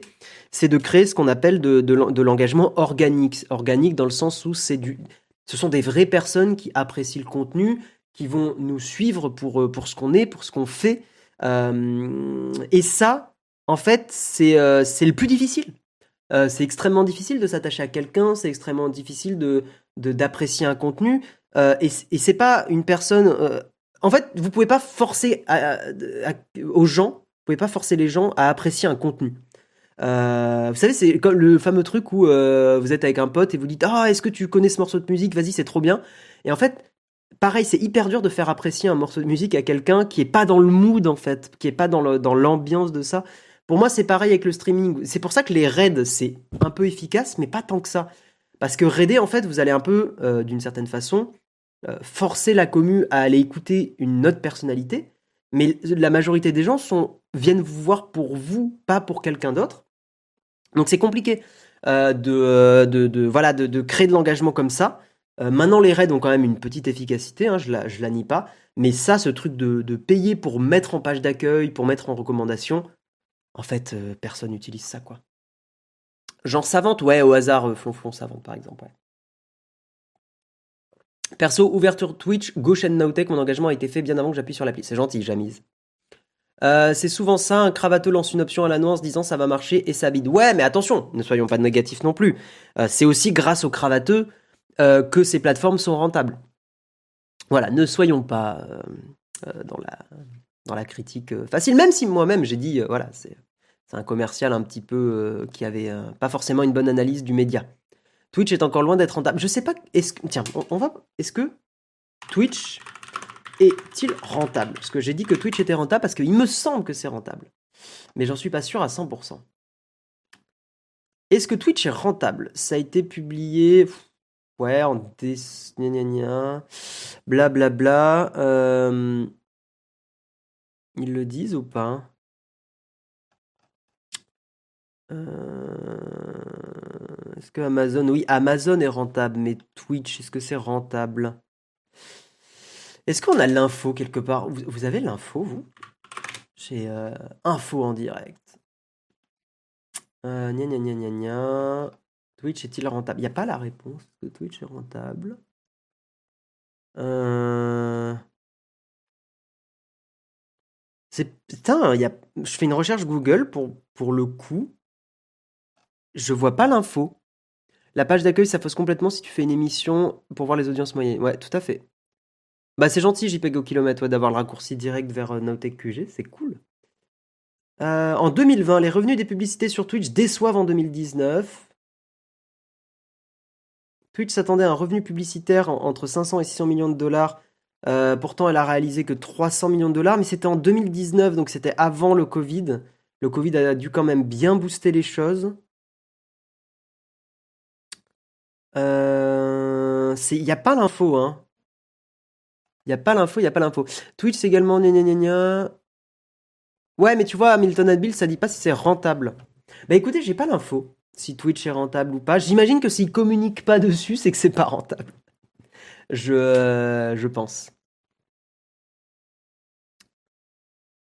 c'est de créer ce qu'on appelle de, l'engagement organique. Organique dans le sens où c'est du ce sont des vraies personnes qui apprécient le contenu, qui vont nous suivre pour, euh, pour ce qu'on est, pour ce qu'on fait. Euh, et ça, en fait, c'est euh, le plus difficile. C'est extrêmement difficile de s'attacher à quelqu'un, c'est extrêmement difficile de d'apprécier un contenu. et et c'est pas une personne. en fait, vous pouvez pas forcer aux gens, vous pouvez pas forcer les gens à apprécier un contenu. Euh, vous savez, c'est le fameux truc où euh, vous êtes avec un pote et vous dites Ah, est-ce que tu connais ce morceau de musique? Vas-y, c'est trop bien. Et en fait, pareil, c'est hyper dur de faire apprécier un morceau de musique à quelqu'un qui est pas dans le mood, en fait, qui est pas dans l'ambiance de ça. Pour moi, c'est pareil avec le streaming. C'est pour ça que les raids, c'est un peu efficace, mais pas tant que ça. Parce que raider, en fait, vous allez un peu, euh, d'une certaine façon, forcer la commu à aller écouter une autre personnalité. Mais la majorité des gens viennent vous voir pour vous, pas pour quelqu'un d'autre. Donc c'est compliqué euh, euh, de, de, voilà, de, créer de l'engagement comme ça. Euh, maintenant, les raids ont quand même une petite efficacité, hein, je, la, la nie pas. Mais ça, ce truc de, payer pour mettre en page d'accueil, pour mettre en recommandation, en fait, personne n'utilise ça, quoi. Genre savante, ouais, au hasard, Flonflon savante, par exemple, Perso, ouverture Twitch, gauche and Nowtech, mon engagement a été fait bien avant que j'appuie sur l'appli. C'est gentil, Jamise. Euh, c'est souvent ça, un cravateux lance une option à la nuance disant ça va marcher et ça bide. Ouais, mais attention, ne soyons pas négatifs non plus. Euh, c'est aussi grâce aux cravateux euh, que ces plateformes sont rentables. Voilà, ne soyons pas dans, la, dans la critique facile, même si moi-même j'ai dit, voilà, c'est un commercial un petit peu qui avait pas forcément une bonne analyse du média. Twitch est encore loin d'être rentable. Je sais pas, est-ce tiens, on va, est-ce que Twitch est-il rentable? Parce que j'ai dit que Twitch était rentable parce qu'il me semble que c'est rentable. Mais j'en suis pas sûr à 100%. Est-ce que Twitch est rentable? Ça a été publié. Ouais, en des. Blablabla. Bla, bla. Euh, ils le disent ou pas? Euh, Est-ce que Amazon. Oui, Amazon est rentable, mais Twitch, est-ce que c'est rentable? Est-ce qu'on a l'info quelque part? Vous, avez l'info, vous? J'ai euh, info en direct. Euh, gna, gna, gna, gna, Twitch est-il rentable? Il n'y a pas la réponse. que Twitch est rentable. C'est putain, je fais une recherche Google pour, pour le coup. Je vois pas l'info. La page d'accueil, ça fausse complètement si tu fais une émission pour voir les audiences moyennes. Ouais, tout à fait. Bah c'est gentil JPEG au kilomètre d'avoir le raccourci direct vers euh, QG, c'est cool. Euh, en 2020, les revenus des publicités sur Twitch déçoivent en 2019. Twitch s'attendait à un revenu publicitaire entre 500 et 600 millions de dollars. Euh, pourtant, elle a réalisé que 300 millions de dollars, mais c'était en 2019, donc c'était avant le Covid. Le Covid a dû quand même bien booster les choses. Euh, il n'y a pas l'info, hein. Il n'y a pas l'info, il a pas l'info. Twitch, c'est également Ouais, mais tu vois, Hamilton Adbill, ça dit pas si c'est rentable. Bah écoutez, j'ai pas l'info si Twitch est rentable ou pas. J'imagine que s'ils communiquent pas dessus, c'est que c'est pas rentable. Je, euh, je pense.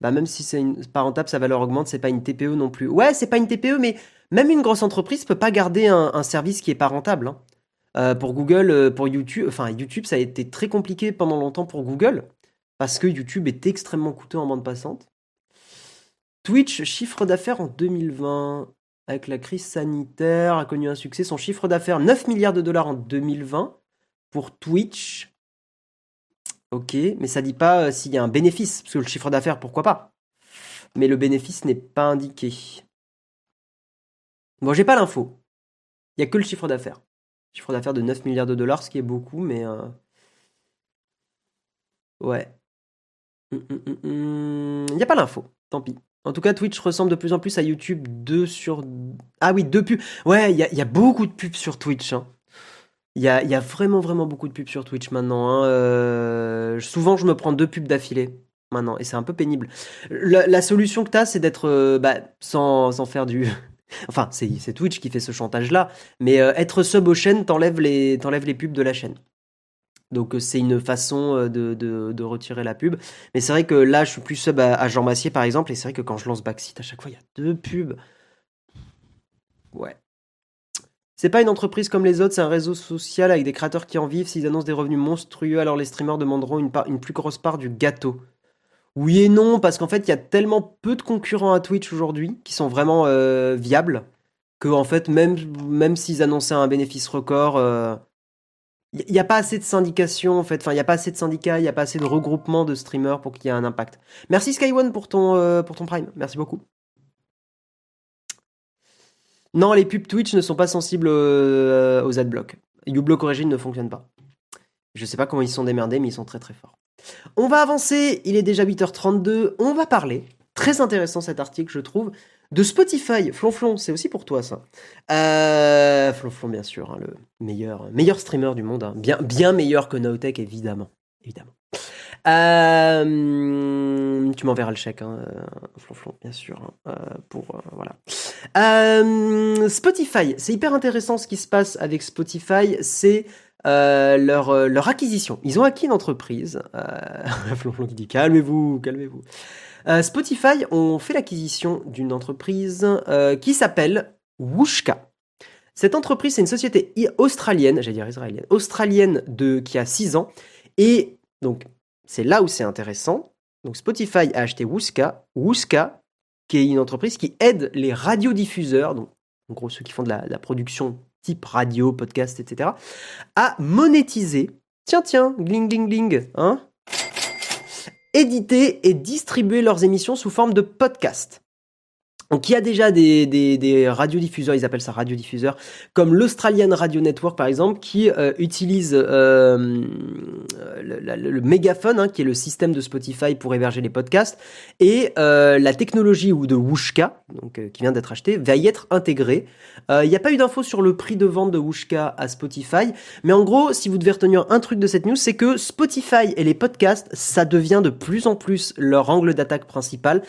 Bah même si c'est pas rentable, sa valeur augmente, c'est pas une TPE non plus. Ouais, c'est pas une TPE, mais même une grosse entreprise peut pas garder un, service qui est pas rentable. Hein. Euh, pour Google, euh, pour YouTube, enfin YouTube, ça a été très compliqué pendant longtemps pour Google parce que YouTube est extrêmement coûteux en bande passante. Twitch, chiffre d'affaires en 2020, avec la crise sanitaire, a connu un succès. Son chiffre d'affaires, 9 milliards de dollars en 2020 pour Twitch. Ok, mais ça dit pas euh, s'il y a un bénéfice, parce que le chiffre d'affaires, pourquoi pas. Mais le bénéfice n'est pas indiqué. Bon, j'ai pas l'info. Il y a que le chiffre d'affaires. Chiffre d'affaires de 9 milliards de dollars, ce qui est beaucoup, mais... Euh, ouais. Hum, hum, hum, il n'y a pas l'info, tant pis. En tout cas, Twitch ressemble de plus en plus à YouTube 2 sur... Ah oui, deux pubs. Ouais, il y, a beaucoup de pubs sur Twitch. Hein. Il y, a, vraiment, vraiment beaucoup de pubs sur Twitch maintenant. Hein. Euh, souvent, je me prends deux pubs d'affilée maintenant, et c'est un peu pénible. La, solution que tu as, c'est d'être... Euh, bah, sans, faire du... *laughs* enfin, c'est Twitch qui fait ce chantage-là, mais euh, être sub aux chaînes, t'enlèves les, les pubs de la chaîne. Donc c'est une façon euh, de, retirer la pub. Mais c'est vrai que là, je suis plus sub à, Jean Massier par exemple, et c'est vrai que quand je lance Backseat, à chaque fois, il y a deux pubs. Ouais. C'est pas une entreprise comme les autres, c'est un réseau social avec des créateurs qui en vivent. S'ils annoncent des revenus monstrueux, alors les streamers demanderont une, plus grosse part du gâteau. Oui et non, parce qu'en fait, il y a tellement peu de concurrents à Twitch aujourd'hui qui sont vraiment euh, viables que en fait, même, s'ils annonçaient un bénéfice record, il n'y a pas assez de syndication en fait, enfin il n'y a pas assez de syndicats, il n'y a pas assez de regroupement de streamers pour qu'il y ait un impact. Merci Skyone pour euh, pour ton prime, merci beaucoup. Non, les pubs Twitch ne sont pas sensibles euh, aux adblocks. uBlock Origin ne fonctionne pas. Je sais pas comment ils sont démerdés, mais ils sont très très forts. On va avancer, il est déjà 8h32, on va parler, très intéressant cet article je trouve, de Spotify. Flonflon, c'est aussi pour toi ça. Euh, Flonflon, bien sûr, hein, le meilleur, streamer du monde. Hein. Bien, bien meilleur que Nowtech, évidemment. évidemment. Euh, tu m'enverras le chèque, hein, euh, Flonflon, bien sûr. Hein, euh. Spotify, c'est hyper intéressant ce qui se passe avec Spotify. C'est leur, acquisition. Ils ont acquis une entreprise. *laughs* Flonflon qui dit calmez-vous, calmez-vous. Spotify ont fait l'acquisition d'une entreprise qui s'appelle Wooshka. Cette entreprise, c'est une société australienne, j'allais dire israélienne, australienne de, qui a 6 ans. Et donc, c'est là où c'est intéressant. Donc, Spotify a acheté Wooshka. Wooshka, qui est une entreprise qui aide les radiodiffuseurs, donc en gros ceux qui font de la, de la production type radio, podcast, etc., à monétiser. Tiens, tiens, gling, gling, gling, hein éditer et distribuer leurs émissions sous forme de podcast. Donc il y a déjà des, des, radiodiffuseurs, ils appellent ça radiodiffuseurs, comme l'Australian Radio Network par exemple, qui euh, utilise euh, le, mégaphone, hein, qui est le système de Spotify pour héberger les podcasts, et euh, la technologie ou de Wooshka, donc qui vient d'être achetée, va y être intégrée. Il n'y a pas eu d'infos sur le prix de vente de Wooshka à Spotify, mais en gros, si vous devez retenir un truc de cette news, c'est que Spotify et les podcasts, ça devient de plus en plus leur angle d'attaque principal.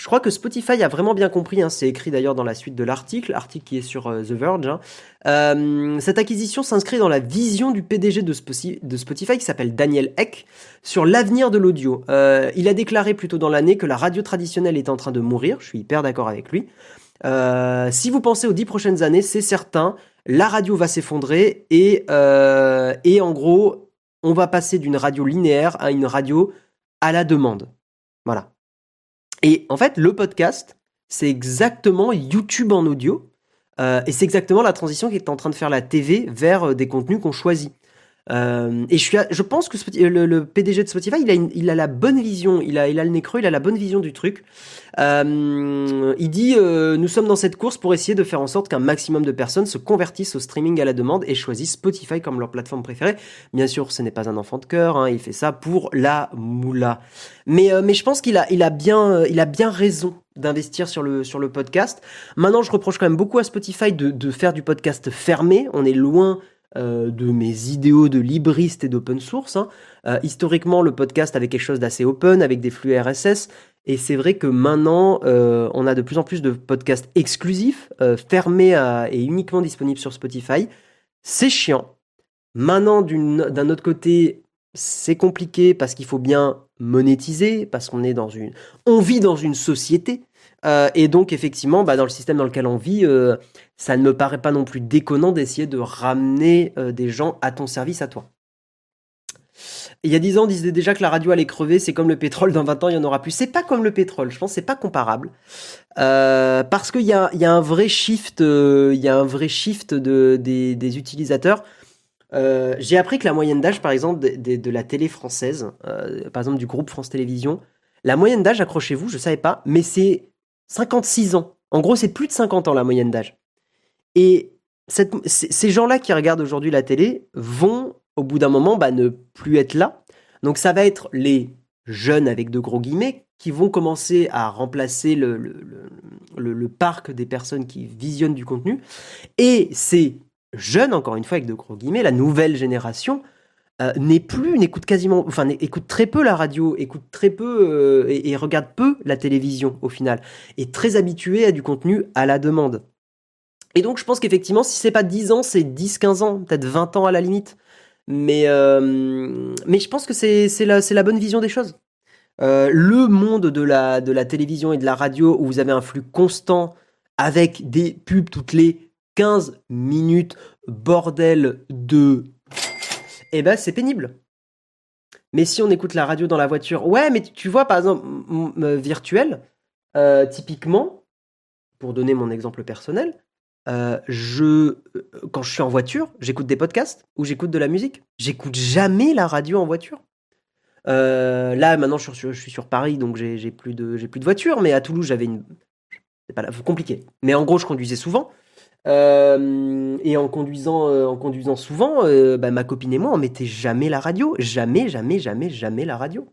Je crois que Spotify a vraiment bien compris, hein, c'est écrit d'ailleurs dans la suite de l'article, l'article qui est sur euh, The Verge. Hein. Euh, cette acquisition s'inscrit dans la vision du PDG de, Spotify qui s'appelle Daniel Eck sur l'avenir de l'audio. Euh, il a déclaré plus tôt dans l'année que la radio traditionnelle est en train de mourir, je suis hyper d'accord avec lui. si vous pensez aux dix prochaines années, c'est certain, la radio va s'effondrer et, et en gros, on va passer d'une radio linéaire à une radio à la demande. Voilà. Et en fait, le podcast, c'est exactement YouTube en audio. Euh, et c'est exactement la transition qui est en train de faire la TV vers euh, des contenus qu'on choisit. Euh, et je, suis, je pense que le, PDG de Spotify, il a, il a la bonne vision, il a, il a le nez creux, il a la bonne vision du truc. Euh, il dit euh, Nous sommes dans cette course pour essayer de faire en sorte qu'un maximum de personnes se convertissent au streaming à la demande et choisissent Spotify comme leur plateforme préférée. Bien sûr, ce n'est pas un enfant de cœur, hein, il fait ça pour la moula. Mais, mais je pense qu'il a, il a, bien, il a bien raison d'investir sur le, sur le podcast. Maintenant, je reproche quand même beaucoup à Spotify de faire du podcast fermé. On est loin euh, de mes idéaux de libriste et d'open source. Hein. Euh, historiquement, le podcast avait quelque chose d'assez open, avec des flux RSS. Et c'est vrai que maintenant, euh, on a de plus en plus de podcasts exclusifs, fermés et uniquement disponibles sur Spotify. C'est chiant. Maintenant, d'un autre côté, c'est compliqué parce qu'il faut bien monétiser, parce qu'on est dans une, on vit dans une société. Et donc effectivement, bah, dans le système dans lequel on vit, ça ne me paraît pas non plus déconnant d'essayer de ramener euh, des gens à ton service à toi. Il y a 10 ans, on disait déjà que la radio allait crever, c'est comme le pétrole, dans 20 ans, il y en aura plus. C'est pas comme le pétrole, je pense, c'est pas comparable. Euh, parce qu'il y a, un vrai shift, euh, y a un vrai shift de, des, utilisateurs. J'ai appris que la moyenne d'âge, par exemple, de, de, la télé française, par exemple du groupe France Télévisions, la moyenne d'âge, accrochez-vous, je savais pas, mais c'est 56 ans. En gros, c'est plus de 50 ans la moyenne d'âge. Et ces gens-là qui regardent aujourd'hui la télé vont, au bout d'un moment, bah, ne plus être là. Donc ça va être les jeunes, avec de gros guillemets, qui vont commencer à remplacer le, le, parc des personnes qui visionnent du contenu. Et ces jeunes, encore une fois, avec de gros guillemets, la nouvelle génération, euh, n'est plus, n'écoute quasiment, enfin, écoute très peu la radio, écoute très peu euh, et, regarde peu la télévision au final, est très habitué à du contenu à la demande. Et donc, je pense qu'effectivement, si c'est pas 10 ans, c'est 10, 15 ans, peut-être 20 ans à la limite. Mais, euh, mais je pense que c'est la, la bonne vision des choses. Le monde de la, de la télévision et de la radio où vous avez un flux constant avec des pubs toutes les 15 minutes, bordel de. Eh ben, c'est pénible. Mais si on écoute la radio dans la voiture, ouais, mais tu vois, par exemple, virtuel, euh, typiquement, pour donner mon exemple personnel, euh, je, euh, quand je suis en voiture, j'écoute des podcasts ou j'écoute de la musique. J'écoute jamais la radio en voiture. Euh, là, maintenant, je suis, sur Paris, donc j'ai plus de plus de voiture. Mais à Toulouse, j'avais une. C'est pas compliqué. Mais en gros, je conduisais souvent. Et en conduisant, en conduisant souvent, bah, ma copine et moi, on mettait jamais la radio. Jamais, jamais, jamais, jamais la radio.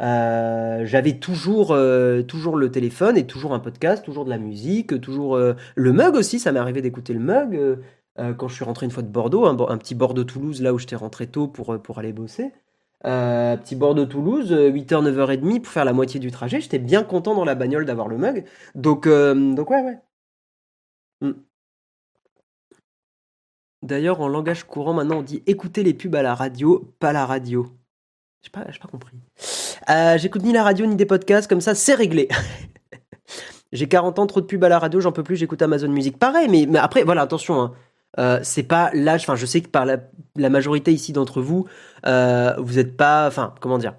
Euh, j'avais toujours, euh, toujours le téléphone et toujours un podcast, toujours de la musique, toujours euh, le mug aussi. Ça m'est arrivé d'écouter le mug quand je suis rentré une fois de Bordeaux, un, petit bord de Toulouse, là où j'étais rentré tôt pour, pour aller bosser. petit bord de Toulouse, 8h, 9h30 pour faire la moitié du trajet. J'étais bien content dans la bagnole d'avoir le mug. Donc, donc ouais, ouais. Hmm. D'ailleurs, en langage courant, maintenant, on dit écouter les pubs à la radio, pas la radio. J'ai pas, pas compris. Euh, j'écoute ni la radio ni des podcasts, comme ça, c'est réglé. *laughs* j'ai 40 ans, trop de pubs à la radio, j'en peux plus, j'écoute Amazon Music. Pareil, mais, après, voilà, attention, hein. euh, c'est pas l'âge, enfin, je sais que par la, majorité ici d'entre vous, euh, vous êtes pas, enfin, comment dire,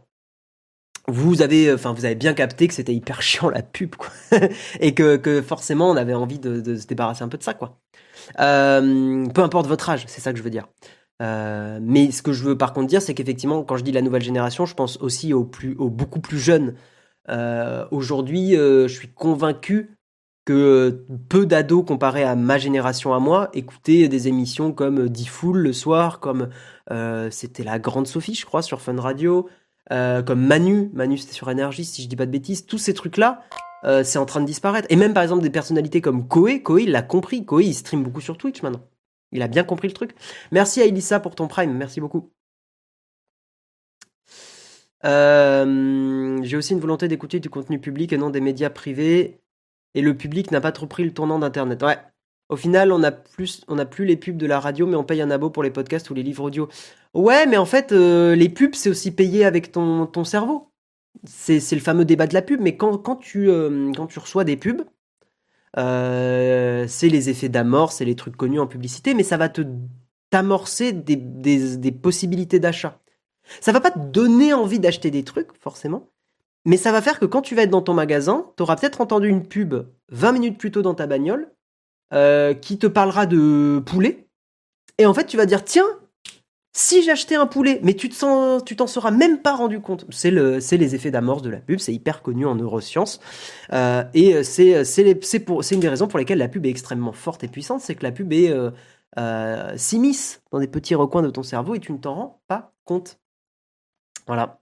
vous avez, enfin, vous avez bien capté que c'était hyper *laughs* chiant la pub, quoi, *laughs* et que, que, forcément on avait envie de, se débarrasser un peu de ça, quoi. peu importe votre âge, c'est ça que je veux dire. Euh, mais ce que je veux par contre dire, c'est qu'effectivement, quand je dis la nouvelle génération, je pense aussi aux, plus, beaucoup plus jeunes. Euh, Aujourd'hui, euh, je suis convaincu que peu d'ados comparés à ma génération à moi écoutaient des émissions comme D-Fool le soir, comme euh, c'était la grande Sophie, je crois, sur Fun Radio, comme Manu, Manu c'était sur Énergie, si je dis pas de bêtises, tous ces trucs-là, c'est en train de disparaître. Et même par exemple des personnalités comme Koé, Koé il l'a compris, Koé il stream beaucoup sur Twitch maintenant. Il a bien compris le truc. Merci à Elissa pour ton prime, merci beaucoup. Euh, j'ai aussi une volonté d'écouter du contenu public et non des médias privés. Et le public n'a pas trop pris le tournant d'Internet. Ouais. Au final, on a plus, les pubs de la radio, mais on paye un abo pour les podcasts ou les livres audio. Ouais, mais en fait, euh, les pubs, c'est aussi payé avec ton, cerveau. C'est le fameux débat de la pub. Mais quand, euh, tu reçois des pubs, euh, c'est les effets d'amorce, c'est les trucs connus en publicité, mais ça va te t'amorcer des, des, possibilités d'achat. Ça va pas te donner envie d'acheter des trucs, forcément, mais ça va faire que quand tu vas être dans ton magasin, tu auras peut-être entendu une pub 20 minutes plus tôt dans ta bagnole euh, qui te parlera de poulet. Et en fait, tu vas dire, tiens, Si j'achetais un poulet, mais tu t'en seras même pas rendu compte. C'est le, les effets d'amorce de la pub. C'est hyper connu en neurosciences. Euh, et c'est, c'est, une des raisons pour lesquelles la pub est extrêmement forte et puissante. C'est que la pub est euh, euh, s'immisce dans des petits recoins de ton cerveau et tu ne t'en rends pas compte. Voilà.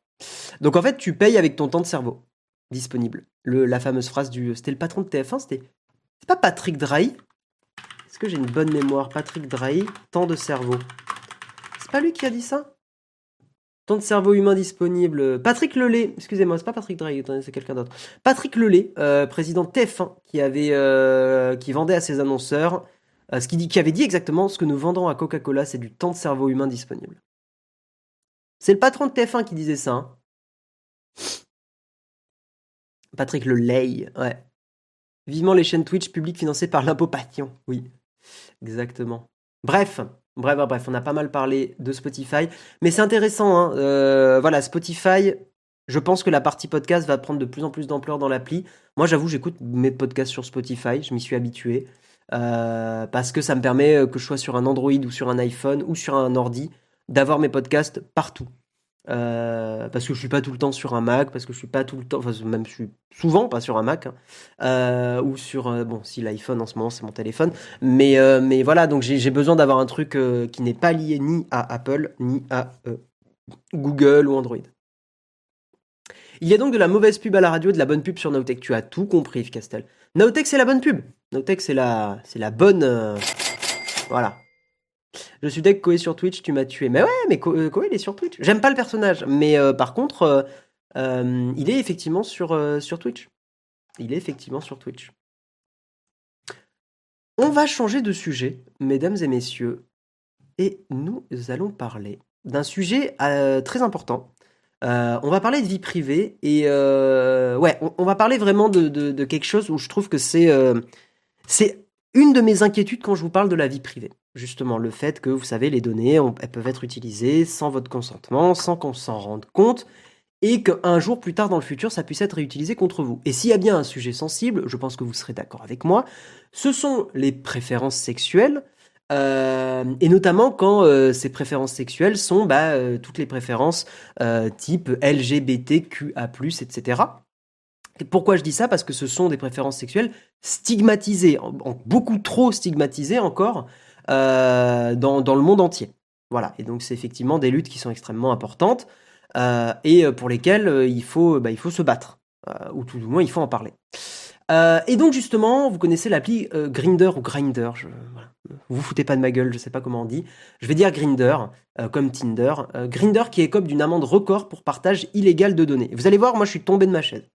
Donc en fait, tu payes avec ton temps de cerveau disponible. Le, la fameuse phrase du, c'était le patron de TF1, c'était, c'est pas Patrick Drahi. Est-ce que j'ai une bonne mémoire? Patrick Drahi, temps de cerveau. C'est pas lui qui a dit ça? Temps de cerveau humain disponible. Patrick Lelay, excusez-moi, c'est pas Patrick Drake, c'est quelqu'un d'autre. Patrick Lelay, euh, président TF1, qui avait, euh, vendait à ses annonceurs, euh, ce qui avait dit exactement ce que nous vendons à Coca-Cola, c'est du temps de cerveau humain disponible. C'est le patron de TF1 qui disait ça. Hein. Patrick Lelay, ouais. Vivement les chaînes Twitch publiques financées par l'impôt Oui, exactement. Bref, Bref, bref, on a pas mal parlé de Spotify. Mais c'est intéressant, hein. euh, voilà, Spotify, je pense que la partie podcast va prendre de plus en plus d'ampleur dans l'appli. Moi, j'avoue, j'écoute mes podcasts sur Spotify, je m'y suis habitué. Euh, parce que ça me permet, euh, que je sois sur un Android ou sur un iPhone ou sur un ordi, d'avoir mes podcasts partout. Euh, parce que je suis pas tout le temps sur un Mac, parce que je suis pas tout le temps, enfin même je suis souvent pas sur un Mac, hein. euh, ou sur, euh, bon si l'iPhone en ce moment c'est mon téléphone, mais, mais voilà, donc j'ai besoin d'avoir un truc qui n'est pas lié ni à Apple, ni à Google ou Android. Il y a donc de la mauvaise pub à la radio, de la bonne pub sur Nowtech. Tu as tout compris, Castel. Nowtech, c'est la bonne pub. Nowtech, c'est la, c'est la bonne. Voilà. Je suis deck Koé sur Twitch, tu m'as tué. Mais ouais, mais Koé, il est sur Twitch. J'aime pas le personnage, mais euh, par contre, euh, euh, il est effectivement sur, Twitch. Il est effectivement sur Twitch. On va changer de sujet, mesdames et messieurs, et nous allons parler d'un sujet très important. on va parler de vie privée et ouais, on, va parler vraiment de, quelque chose où je trouve que c'est une de mes inquiétudes quand je vous parle de la vie privée justement le fait que, vous savez, les données, elles peuvent être utilisées sans votre consentement, sans qu'on s'en rende compte, et qu'un jour plus tard dans le futur, ça puisse être réutilisé contre vous. Et s'il y a bien un sujet sensible, je pense que vous serez d'accord avec moi, ce sont les préférences sexuelles, euh, et notamment quand euh, ces préférences sexuelles sont bah, euh, toutes les préférences type LGBTQA+, etc. Et pourquoi je dis ça? Parce que ce sont des préférences sexuelles stigmatisées, beaucoup trop stigmatisées encore, euh, dans, le monde entier. Voilà, et donc c'est effectivement des luttes qui sont extrêmement importantes euh, et euh, pour lesquelles il, faut, bah, il faut se battre, ou tout du moins il faut en parler. et donc justement, vous connaissez l'appli Grinder ou Grinder. Je, voilà. Vous foutez pas de ma gueule, je sais pas comment on dit. Je vais dire Grinder, comme Tinder. Grinder qui écope d'une amende record pour partage illégal de données. Vous allez voir, moi je suis tombé de ma chaise.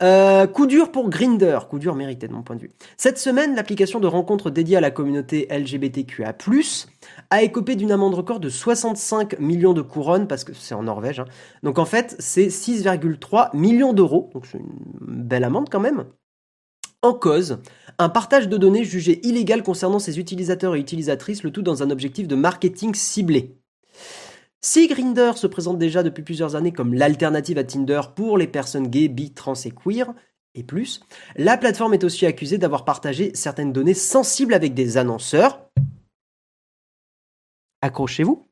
Euh, coup dur pour Grinder, coup dur mérité de mon point de vue. Cette semaine, l'application de rencontre dédiée à la communauté LGBTQA+, a écopé d'une amende record de 65 millions de couronnes, parce que c'est en Norvège. Hein. Donc en fait, c'est 6,3 millions d'euros, donc c'est une belle amende quand même. En cause, un partage de données jugé illégal concernant ses utilisateurs et utilisatrices, le tout dans un objectif de marketing ciblé. Si Grinder se présente déjà depuis plusieurs années comme l'alternative à Tinder pour les personnes gays, bi, trans et queer, et plus, la plateforme est aussi accusée d'avoir partagé certaines données sensibles avec des annonceurs. Accrochez-vous.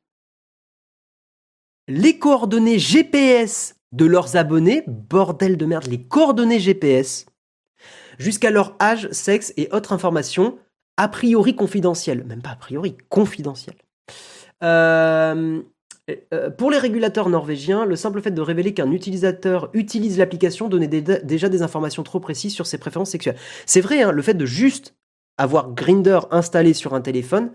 Les coordonnées GPS de leurs abonnés, bordel de merde, les coordonnées GPS, jusqu'à leur âge, sexe et autres informations, a priori confidentielles, même pas a priori, confidentielles. Euh, pour les régulateurs norvégiens, le simple fait de révéler qu'un utilisateur utilise l'application donnait déjà des informations trop précises sur ses préférences sexuelles. C'est vrai, hein, le fait de juste avoir Grinder installé sur un téléphone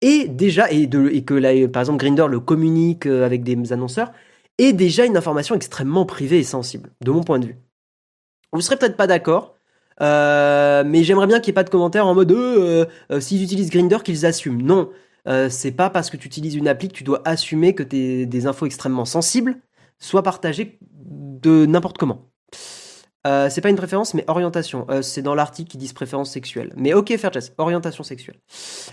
et déjà et, que par exemple Grinder le communique euh, avec des annonceurs est déjà une information extrêmement privée et sensible de mon point de vue. Vous serez peut-être pas d'accord, euh, mais j'aimerais bien qu'il n'y ait pas de commentaires en mode s'ils utilisent Grinder qu'ils assument. Non, euh, c'est pas parce que tu utilises une appli que tu dois assumer que des infos extrêmement sensibles soient partagées de n'importe comment. Euh, c'est pas une préférence, mais orientation. Euh, c'est dans l'article qui dit préférence sexuelle. Mais ok, Fairchess, orientation sexuelle.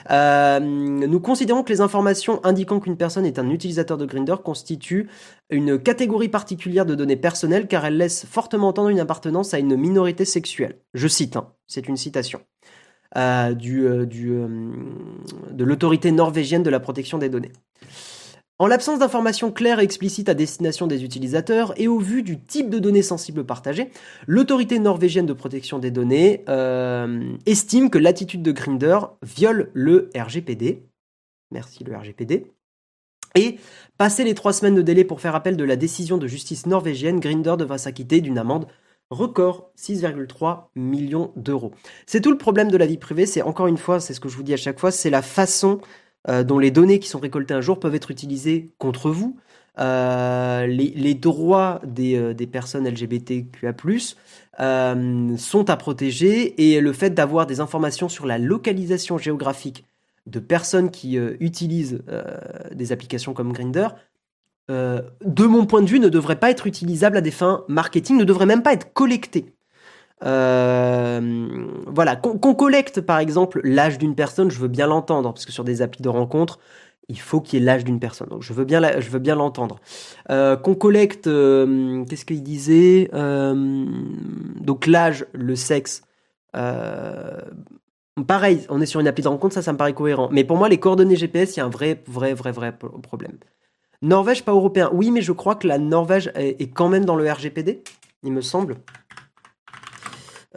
nous considérons que les informations indiquant qu'une personne est un utilisateur de Grindr constituent une catégorie particulière de données personnelles car elles laissent fortement entendre une appartenance à une minorité sexuelle. Je cite, hein, c'est une citation. Du, de l'autorité norvégienne de la protection des données. En l'absence d'informations claires et explicites à destination des utilisateurs et au vu du type de données sensibles partagées, l'autorité norvégienne de protection des données euh, estime que l'attitude de Grinder viole le RGPD. Merci le RGPD. Et, passé les trois semaines de délai pour faire appel de la décision de justice norvégienne, Grinder devra s'acquitter d'une amende record 6,3 millions d'euros. C'est tout le problème de la vie privée, c'est encore une fois, c'est ce que je vous dis à chaque fois, c'est la façon euh, dont les données qui sont récoltées un jour peuvent être utilisées contre vous. Euh, les, droits des, euh, des, personnes LGBTQA+, sont à protéger et le fait d'avoir des informations sur la localisation géographique de personnes qui utilisent des applications comme Grinder, de mon point de vue, ne devrait pas être utilisable à des fins marketing, ne devrait même pas être collecté. Euh, voilà, qu'on collecte par exemple l'âge d'une personne, je veux bien l'entendre, parce que sur des applis de rencontre, il faut qu'il y ait l'âge d'une personne. Donc je veux bien, l'entendre. Euh, qu'on collecte, euh, qu'est-ce qu'il disait Donc l'âge, le sexe. pareil, on est sur une appli de rencontre, ça, ça me paraît cohérent. Mais pour moi, les coordonnées GPS, il y a un vrai, vrai, vrai, vrai problème. Norvège, pas européen. Oui, mais je crois que la Norvège est quand même dans le RGPD, il me semble.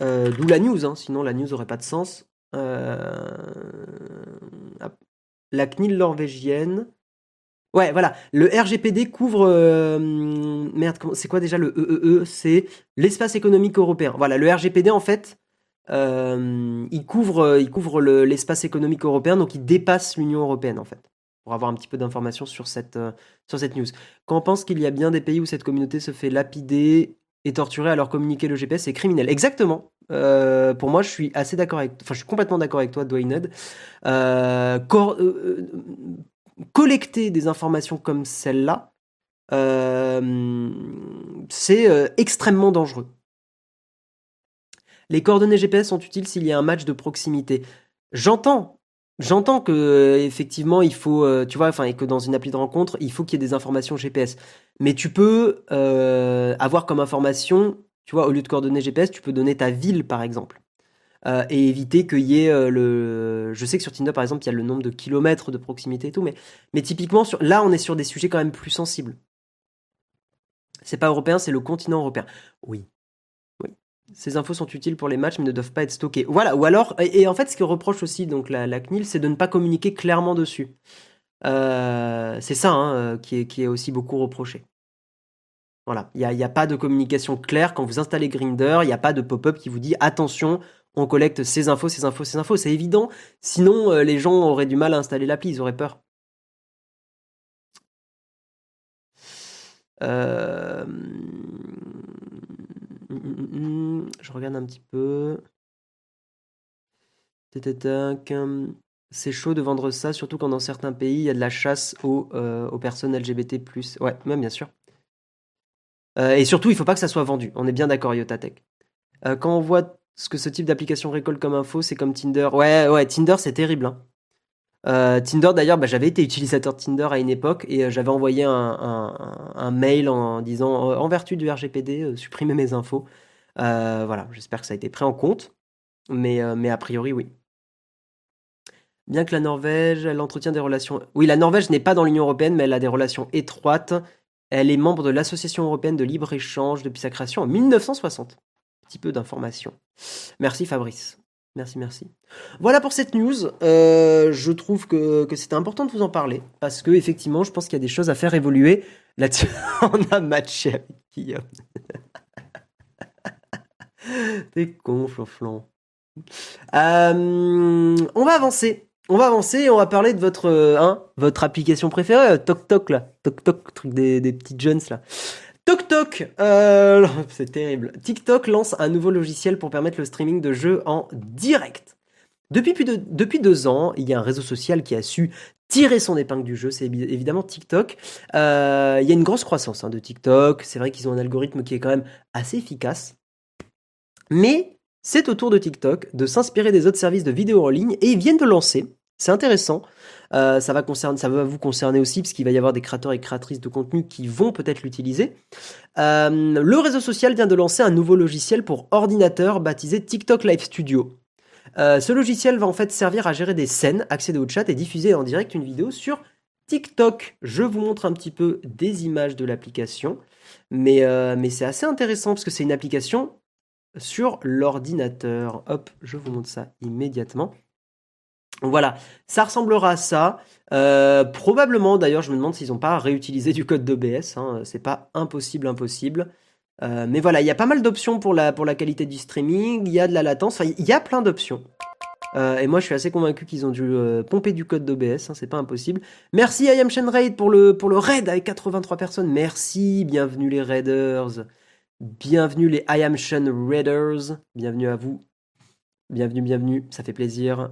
Euh, d'où la news, hein, sinon la news aurait pas de sens. Euh, la CNIL norvégienne. Ouais, voilà. Le RGPD couvre. Euh, merde, c'est quoi déjà le EEE e? C'est l'espace économique européen. Voilà, le RGPD, en fait, il couvre, il couvre l'espace économique européen, donc il dépasse l'Union européenne, en fait. Pour avoir un petit peu d'informations sur cette, sur cette news. Quand on pense qu'il y a bien des pays où cette communauté se fait lapider et torturer alors communiquer le GPS c'est criminel. Exactement. Euh, pour moi, je suis assez d'accord avec, enfin, je suis complètement d'accord avec toi, Dwayne. Euh, euh, collecter des informations comme celle-là, c'est extrêmement dangereux. Les coordonnées GPS sont utiles s'il y a un match de proximité. J'entends, J'entends que effectivement il faut, tu vois, enfin, et que dans une appli de rencontre, il faut qu'il y ait des informations GPS. Mais tu peux avoir comme information tu vois, au lieu de coordonnées GPS, tu peux donner ta ville, par exemple. Euh, et éviter qu'il y ait euh, le. Je sais que sur Tinder, par exemple, il y a le nombre de kilomètres de proximité et tout, mais, mais typiquement, sur... là, on est sur des sujets quand même plus sensibles. C'est pas européen, c'est le continent européen. Oui. Ces infos sont utiles pour les matchs, mais ne doivent pas être stockées. Voilà, ou alors. Et, en fait, ce que reproche aussi donc, la, CNIL, c'est de ne pas communiquer clairement dessus. Euh, c'est ça hein, qui, est, qui est aussi beaucoup reproché. Voilà, il n'y a, pas de communication claire. Quand vous installez Grinder, il n'y a pas de pop-up qui vous dit attention, on collecte ces infos, ces infos, ces infos. C'est évident. Sinon, euh, les gens auraient du mal à installer l'appli, ils auraient peur. Euh, je regarde un petit peu. C'est chaud de vendre ça, surtout quand dans certains pays, il y a de la chasse aux, euh, personnes LGBT. Ouais, même bien sûr. Euh, et surtout, il ne faut pas que ça soit vendu. On est bien d'accord, Yotatech. Euh, quand on voit ce que ce type d'application récolte comme info, c'est comme Tinder. Ouais, ouais, Tinder, c'est terrible. Hein. Euh, Tinder, d'ailleurs, bah, j'avais été utilisateur de Tinder à une époque et j'avais envoyé un, mail en disant en vertu du RGPD, supprimez mes infos. voilà, j'espère que ça a été pris en compte, mais, mais a priori, oui. Bien que la Norvège, elle entretient des relations. Oui, la Norvège n'est pas dans l'Union européenne, mais elle a des relations étroites elle est membre de l'Association européenne de libre-échange depuis sa création en 1960. Petit peu d'informations. Merci Fabrice. Merci, merci. Voilà pour cette news. Euh, je trouve que, que c'était important de vous en parler parce que effectivement, je pense qu'il y a des choses à faire évoluer. Là-dessus, *laughs* on a matché avec Guillaume. *laughs* T'es con, Flonflon. Euh, on va avancer on va avancer et on va parler de votre, euh, hein, votre application préférée, euh, TokTok là. TokTok, truc des, des petites jeunes là. TokTok, euh, *laughs* c'est terrible. TikTok lance un nouveau logiciel pour permettre le streaming de jeux en direct. Depuis, deux ans, il y a un réseau social qui a su tirer son épingle du jeu, c'est évidemment TikTok. il y a une grosse croissance hein, de TikTok, c'est vrai qu'ils ont un algorithme qui est quand même assez efficace. Mais c'est au tour de TikTok de s'inspirer des autres services de vidéo en ligne et ils viennent de lancer c'est intéressant. Euh, ça, va vous concerner aussi, parce qu'il va y avoir des créateurs et créatrices de contenu qui vont peut-être l'utiliser. Euh, le réseau social vient de lancer un nouveau logiciel pour ordinateur baptisé TikTok Live Studio. Euh, ce logiciel va en fait servir à gérer des scènes, accéder au chat et diffuser en direct une vidéo sur TikTok. Je vous montre un petit peu des images de l'application, mais c'est assez intéressant parce que c'est une application sur l'ordinateur. Hop, je vous montre ça immédiatement. Voilà, ça ressemblera à ça. Euh, probablement, d'ailleurs, je me demande s'ils n'ont pas réutilisé du code d'OBS. Hein. C'est pas impossible, impossible. Euh, mais voilà, il y a pas mal d'options pour la, qualité du streaming. Il y a de la latence. il y a plein d'options. Euh, et moi, je suis assez convaincu qu'ils ont dû pomper du code d'OBS. Hein, c'est pas impossible. Merci I Am Raid pour le, raid avec 83 personnes. Merci. Bienvenue les raiders. Bienvenue les I Raiders. Bienvenue à vous. Bienvenue, bienvenue. Ça fait plaisir.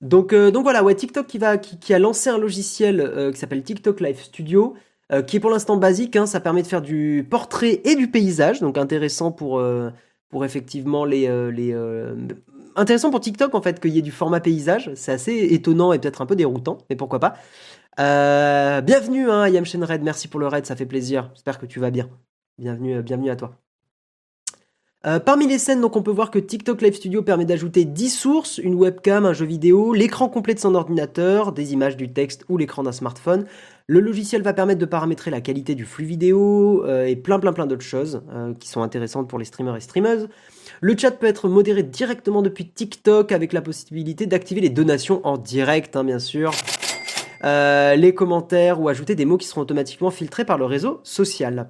Donc, euh, donc voilà, TikTok qui, a lancé un logiciel euh, qui s'appelle TikTok Live Studio, euh, qui est pour l'instant basique. Hein, ça permet de faire du portrait et du paysage, donc intéressant pour, effectivement les, intéressant pour TikTok en fait qu'il y ait du format paysage. C'est assez étonnant et peut-être un peu déroutant, mais pourquoi pas. bienvenue, hein, Yam Red, merci pour le raid, ça fait plaisir. J'espère que tu vas bien. Bienvenue, bienvenue à toi. Euh, parmi les scènes, donc, on peut voir que TikTok Live Studio permet d'ajouter 10 sources, une webcam, un jeu vidéo, l'écran complet de son ordinateur, des images, du texte ou l'écran d'un smartphone. Le logiciel va permettre de paramétrer la qualité du flux vidéo euh, et plein plein plein d'autres choses euh, qui sont intéressantes pour les streamers et streameuses. Le chat peut être modéré directement depuis TikTok avec la possibilité d'activer les donations en direct, hein, bien sûr. les commentaires ou ajouter des mots qui seront automatiquement filtrés par le réseau social.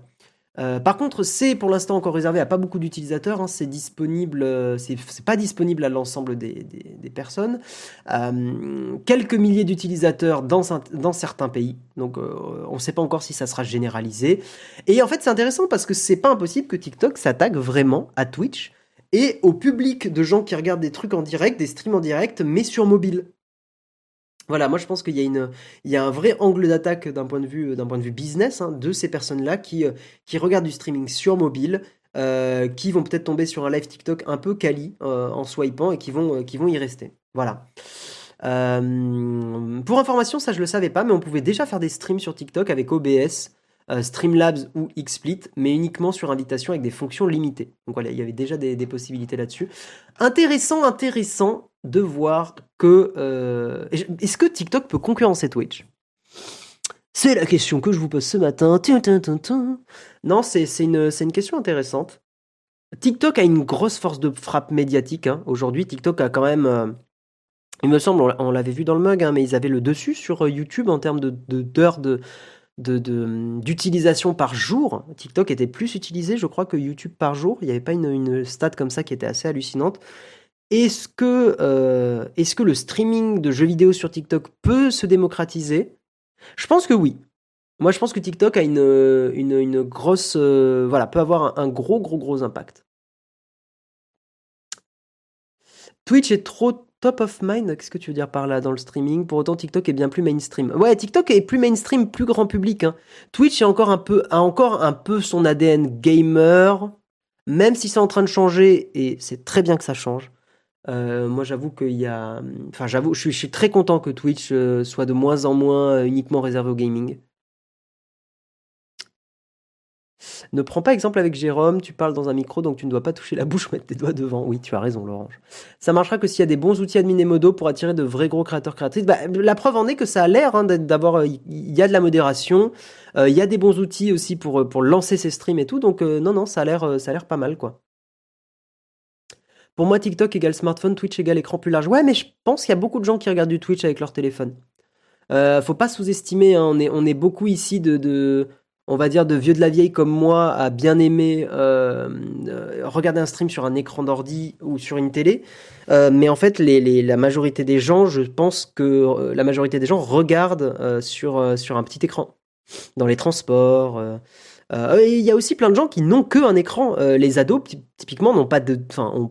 Euh, par contre, c'est pour l'instant encore réservé à pas beaucoup d'utilisateurs. Hein. c'est disponible, euh, c'est pas disponible à l'ensemble des, personnes. Euh, quelques milliers d'utilisateurs dans, certains pays. Donc, on ne sait pas encore si ça sera généralisé. Et en fait, c'est intéressant parce que c'est pas impossible que TikTok s'attaque vraiment à Twitch et au public de gens qui regardent des trucs en direct, des streams en direct, mais sur mobile. Voilà, moi je pense qu'il y a, une, il y a un vrai angle d'attaque d'un point, de vue, d'un point de vue business hein, de ces personnes-là qui, euh, qui regardent du streaming sur mobile, euh, qui vont peut-être tomber sur un live TikTok un peu quali euh, en swipant et qui vont, qui vont y rester. Voilà. pour information, ça je le savais pas, mais on pouvait déjà faire des streams sur TikTok avec OBS, Streamlabs ou XSplit, mais uniquement sur invitation avec des fonctions limitées. Donc voilà, il y avait déjà des, des possibilités là-dessus. Intéressant, intéressant de voir que... Euh, est-ce que TikTok peut concurrencer Twitch? C'est la question que je vous pose ce matin. Non, c'est une, question intéressante. TikTok a une grosse force de frappe médiatique. Hein. Aujourd'hui, TikTok a quand même... Euh, il me semble, on l'avait vu dans le mug, hein, mais ils avaient le dessus sur euh, YouTube en termes d'heures de, d'utilisation de, par jour. TikTok était plus utilisé, je crois, que YouTube par jour. Il n'y avait pas une, une stat comme ça qui était assez hallucinante. Est-ce que, euh, est que le streaming de jeux vidéo sur TikTok peut se démocratiser? Je pense que oui. Moi, je pense que TikTok a une, une, grosse. Euh, voilà, peut avoir un, gros, gros, gros impact. Twitch est trop top of mind? Qu'est-ce que tu veux dire par là dans le streaming? Pour autant, TikTok est bien plus mainstream. Ouais, TikTok est plus mainstream, plus grand public. Hein. Twitch a encore un peu son ADN gamer, même si c'est en train de changer, et c'est très bien que ça change. Euh, moi, j'avoue qu'il y a. Enfin, j'avoue, je suis, très content que Twitch euh, soit de moins en moins euh, uniquement réservé au gaming. Ne prends pas exemple avec Jérôme, tu parles dans un micro donc tu ne dois pas toucher la bouche *laughs* ou mettre tes doigts devant. Oui, tu as raison, Lorange. Ça marchera que s'il y a des bons outils admin et modo pour attirer de vrais gros créateurs créatrices. Bah, la preuve en est que ça a l'air hein, d'avoir. Il y a de la modération, il y a des bons outils aussi pour, pour lancer ses streams et tout. Donc, non, non, ça a l'air pas mal, quoi. Pour moi, TikTok égale smartphone, Twitch égale écran plus large. Ouais, mais je pense qu'il y a beaucoup de gens qui regardent du Twitch avec leur téléphone. Euh, faut pas sous-estimer, hein. on, est, on est beaucoup ici de, on va dire, de vieux de la vieille comme moi à bien aimer euh, euh, regarder un stream sur un écran d'ordi ou sur une télé. mais en fait, la majorité des gens, je pense que la majorité des gens regardent sur, sur un petit écran, dans les transports. Euh, il y a aussi plein de gens qui n'ont qu'un écran. Euh, les ados, typiquement, n'ont pas, de,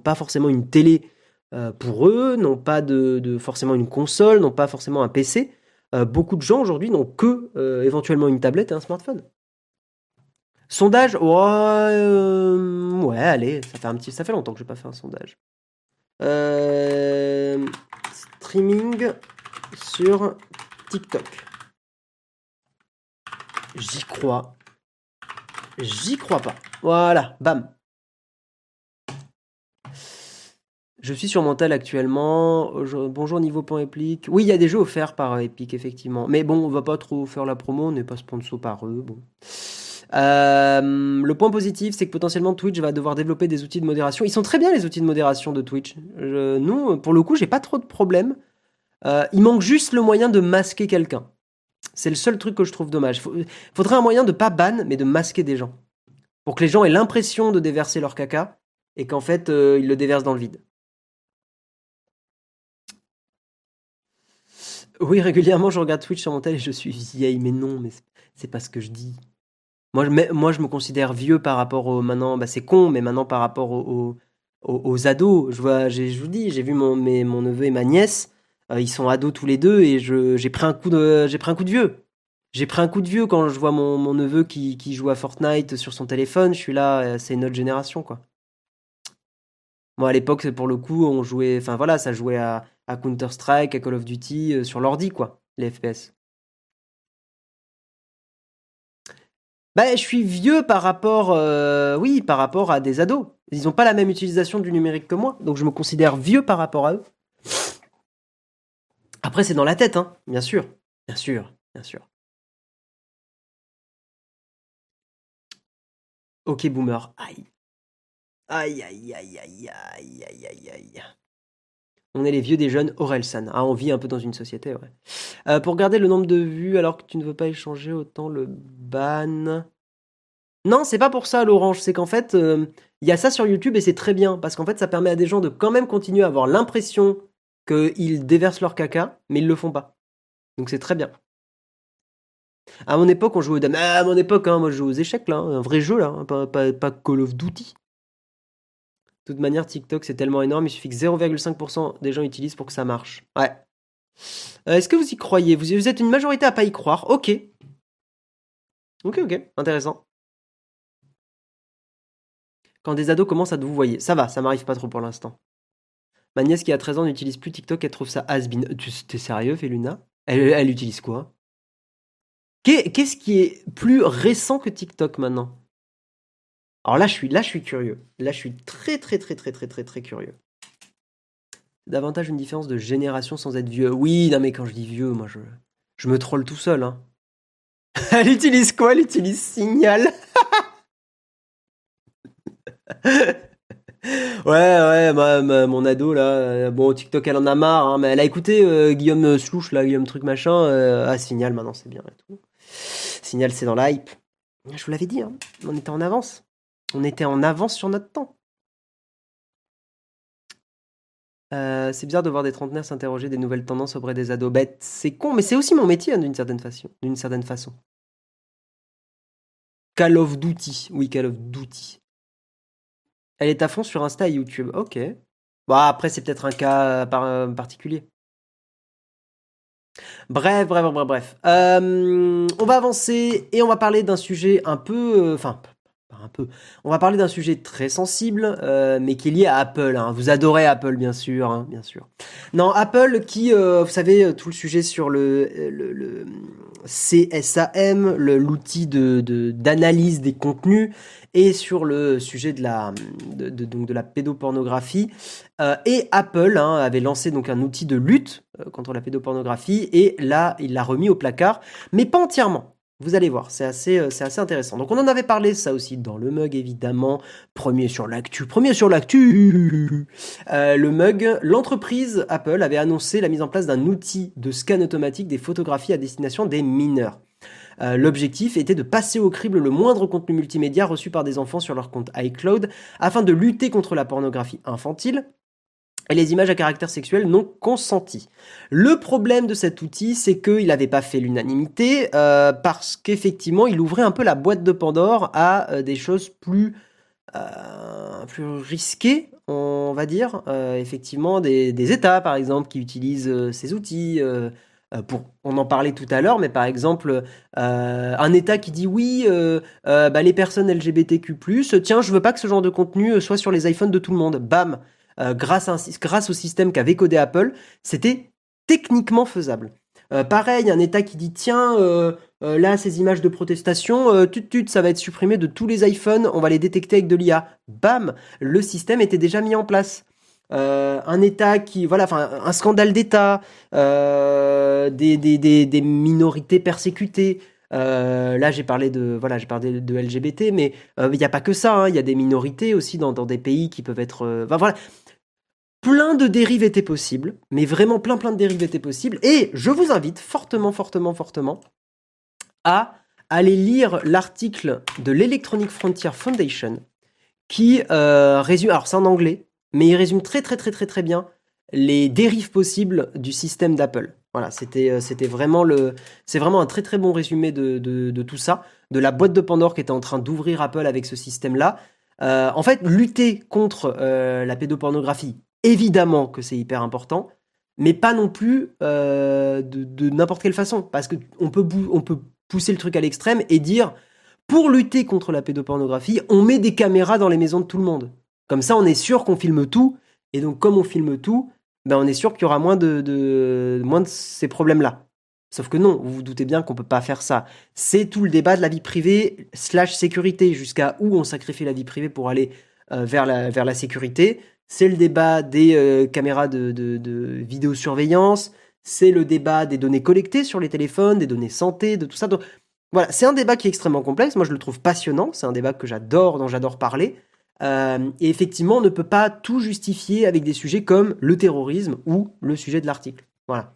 pas forcément une télé euh, pour eux, n'ont pas de, forcément une console, n'ont pas forcément un PC. beaucoup de gens aujourd'hui n'ont que éventuellement une tablette et un smartphone. Sondage, ouais, allez, ça fait un petit, ça fait longtemps que je n'ai pas fait un sondage. streaming sur TikTok. J'y crois. J'y crois pas. Voilà, bam. Je suis sur Mental actuellement. Bonjour niveau point Epic. Oui, il y a des jeux offerts par Epic, effectivement. Mais bon, on va pas trop faire la promo, on n'est pas sponsor par eux. Euh, le point positif, c'est que potentiellement Twitch va devoir développer des outils de modération. Ils sont très bien les outils de modération de Twitch. nous, pour le coup, j'ai pas trop de problèmes. Euh, il manque juste le moyen de masquer quelqu'un. C'est le seul truc que je trouve dommage. Il faudrait un moyen de pas ban, mais de masquer des gens. Pour que les gens aient l'impression de déverser leur caca et qu'en fait, euh, ils le déversent dans le vide. Oui, régulièrement, je regarde Twitch sur mon tel et je suis vieille, mais non, mais c'est pas ce que je dis. Moi, je, moi, je me considère vieux par rapport au. Maintenant, bah, c'est con, mais maintenant par rapport aux, ados. Je, vois, je vous dis, j'ai vu mon, mon neveu et ma nièce. Euh, ils sont ados tous les deux et j'ai pris un coup de, j'ai pris un coup de vieux. J'ai pris un coup de vieux quand je vois mon, mon neveu qui, qui, joue à Fortnite sur son téléphone. Je suis là, euh, c'est une autre génération, quoi. Moi, à l'époque, pour le coup, on jouait, enfin voilà, ça jouait à, à Counter-Strike, à Call of Duty, euh, sur l'ordi, quoi, les FPS. Bah, je suis vieux par rapport, oui, par rapport à des ados. Ils n'ont pas la même utilisation du numérique que moi, donc je me considère vieux par rapport à eux. Après, c'est dans la tête, hein, bien sûr. Bien sûr, bien sûr. Ok, boomer. Aïe. Aïe, aïe, aïe, aïe, aïe, aïe, aïe, aïe. On est les vieux des jeunes Orelsan. Ah, on vit un peu dans une société. Euh, pour garder le nombre de vues alors que tu ne veux pas échanger autant le ban. Non, c'est pas pour ça, l'orange. C'est qu'en fait, euh, il y a ça sur YouTube et c'est très bien. Parce qu'en fait, ça permet à des gens de quand même continuer à avoir l'impression qu'ils déversent leur caca, mais ils le font pas. Donc c'est très bien. À mon époque, on jouait aux dames. Ah, à mon époque, hein, moi je jouais aux échecs, là, hein, un vrai jeu, là, hein, pas, Call of Duty. De toute manière, TikTok, c'est tellement énorme, il suffit que 0,5% des gens utilisent pour que ça marche. Ouais. Euh, est-ce que vous y croyez? Vous, vous êtes une majorité à pas y croire. Ok. Ok, ok, intéressant. Quand des ados commencent à vous voyez. Ça va, ça m'arrive pas trop pour l'instant. Ma nièce qui a 13 ans n'utilise plus TikTok, elle trouve ça has-been. T'es sérieux, Feluna elle, utilise quoi? Qu'est-ce qui est plus récent que TikTok maintenant? Alors là je, suis, là, je suis curieux. Là, je suis très, très, très, très, très, très, très curieux. Davantage une différence de génération sans être vieux. Oui, non, mais quand je dis vieux, moi, je, je me troll tout seul. Hein. *laughs* Elle utilise quoi? Elle utilise Signal. *laughs* Ouais, ouais, mon ado là, euh, bon TikTok elle en a marre, hein, mais elle a écouté euh, Guillaume Slouch là, Guillaume truc machin, euh, ah Signal maintenant c'est bien et tout. Signal c'est dans l'hype. Je vous l'avais dit, hein, on était en avance. On était en avance sur notre temps. c'est bizarre de voir des trentenaires s'interroger des nouvelles tendances auprès des ados bêtes. C'est con, mais c'est aussi mon métier hein, d'une certaine façon. D'une certaine façon. Call of Duty, oui Call of Duty. Elle est à fond sur Insta et YouTube. Ok. Bon, après, c'est peut-être un cas euh, particulier. Bref, bref, bref, bref. Euh, on va avancer et on va parler d'un sujet un peu. Euh, enfin, un peu. On va parler d'un sujet très sensible, mais qui est lié à Apple. Hein. Vous adorez Apple, bien sûr, hein, bien sûr. Non, Apple qui, vous savez, tout le sujet sur le, CSAM, l'outil d'analyse des contenus, et sur le sujet de la pédopornographie. Euh, et Apple hein, avait lancé donc un outil de lutte euh, contre la pédopornographie et là, il l'a remis au placard, mais pas entièrement. Vous allez voir, c'est assez, euh, assez intéressant. Donc on en avait parlé ça aussi dans le mug évidemment. Premier sur l'actu, premier sur l'actu. le mug, l'entreprise Apple avait annoncé la mise en place d'un outil de scan automatique des photographies à destination des mineurs. Euh, l'objectif était de passer au crible le moindre contenu multimédia reçu par des enfants sur leur compte iCloud afin de lutter contre la pornographie infantile et les images à caractère sexuel non consenties. Le problème de cet outil, c'est qu'il n'avait pas fait l'unanimité euh, parce qu'effectivement, il ouvrait un peu la boîte de Pandore à euh, des choses plus, plus risquées, on va dire. effectivement, des, États, par exemple, qui utilisent ces outils. Euh, pour, on en parlait tout à l'heure, mais par exemple, euh, un État qui dit oui, euh, bah, les personnes LGBTQ+, tiens, je veux pas que ce genre de contenu soit sur les iPhones de tout le monde. Bam, grâce, grâce au système qu'avait codé Apple, c'était techniquement faisable. pareil, un État qui dit tiens, là, ces images de protestation, tut, tut, ça va être supprimé de tous les iPhones, on va les détecter avec de l'IA. Bam, le système était déjà mis en place. un État qui, voilà, enfin, un scandale d'État, des, des, des, minorités persécutées. là, j'ai parlé de, voilà, j'ai parlé de LGBT, mais il n'y a pas que ça. hein. Il y a des minorités aussi dans, dans des pays qui peuvent être, voilà, plein de dérives étaient possibles, mais vraiment plein plein de dérives étaient possibles. Et je vous invite fortement, fortement, fortement à aller lire l'article de l'Electronic Frontier Foundation qui euh, résume, alors c'est en anglais, mais il résume très très très très très bien les dérives possibles du système d'Apple. Voilà, c'était euh, vraiment le, c'est vraiment un très très bon résumé de, de, tout ça, de la boîte de Pandore qui était en train d'ouvrir Apple avec ce système-là. Euh, en fait, lutter contre la pédopornographie, évidemment que c'est hyper important, mais pas non plus de, de n'importe quelle façon, parce que on peut on peut pousser le truc à l'extrême et dire pour lutter contre la pédopornographie, on met des caméras dans les maisons de tout le monde. Comme ça, on est sûr qu'on filme tout. Et donc, comme on filme tout, ben, on est sûr qu'il y aura moins de, moins de ces problèmes-là. Sauf que non, vous vous doutez bien qu'on peut pas faire ça. C'est tout le débat de la vie privée slash sécurité, jusqu'à où on sacrifie la vie privée pour aller euh, vers, la, vers la sécurité. C'est le débat des euh, caméras de, vidéosurveillance c'est le débat des données collectées sur les téléphones, des données santé, de tout ça. Voilà, c'est un débat qui est extrêmement complexe. Moi, je le trouve passionnant. C'est un débat que j'adore, dont j'adore parler. Euh, et effectivement, on ne peut pas tout justifier avec des sujets comme le terrorisme ou le sujet de l'article. Voilà.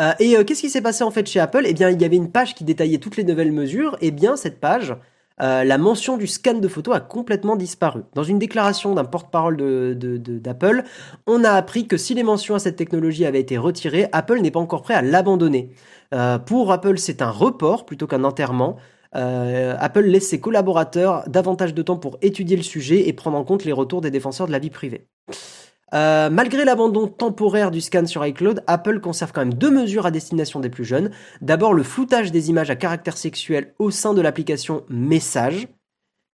Euh, et qu'est-ce qui s'est passé en fait chez Apple? Eh bien, il y avait une page qui détaillait toutes les nouvelles mesures. Eh bien, cette page, euh, la mention du scan de photo a complètement disparu. Dans une déclaration d'un porte-parole d'Apple, on a appris que si les mentions à cette technologie avaient été retirées, Apple n'est pas encore prêt à l'abandonner. Euh, pour Apple, c'est un report plutôt qu'un enterrement. Euh, Apple laisse ses collaborateurs davantage de temps pour étudier le sujet et prendre en compte les retours des défenseurs de la vie privée. Euh, malgré l'abandon temporaire du scan sur iCloud, Apple conserve quand même deux mesures à destination des plus jeunes. D'abord, le floutage des images à caractère sexuel au sein de l'application Message.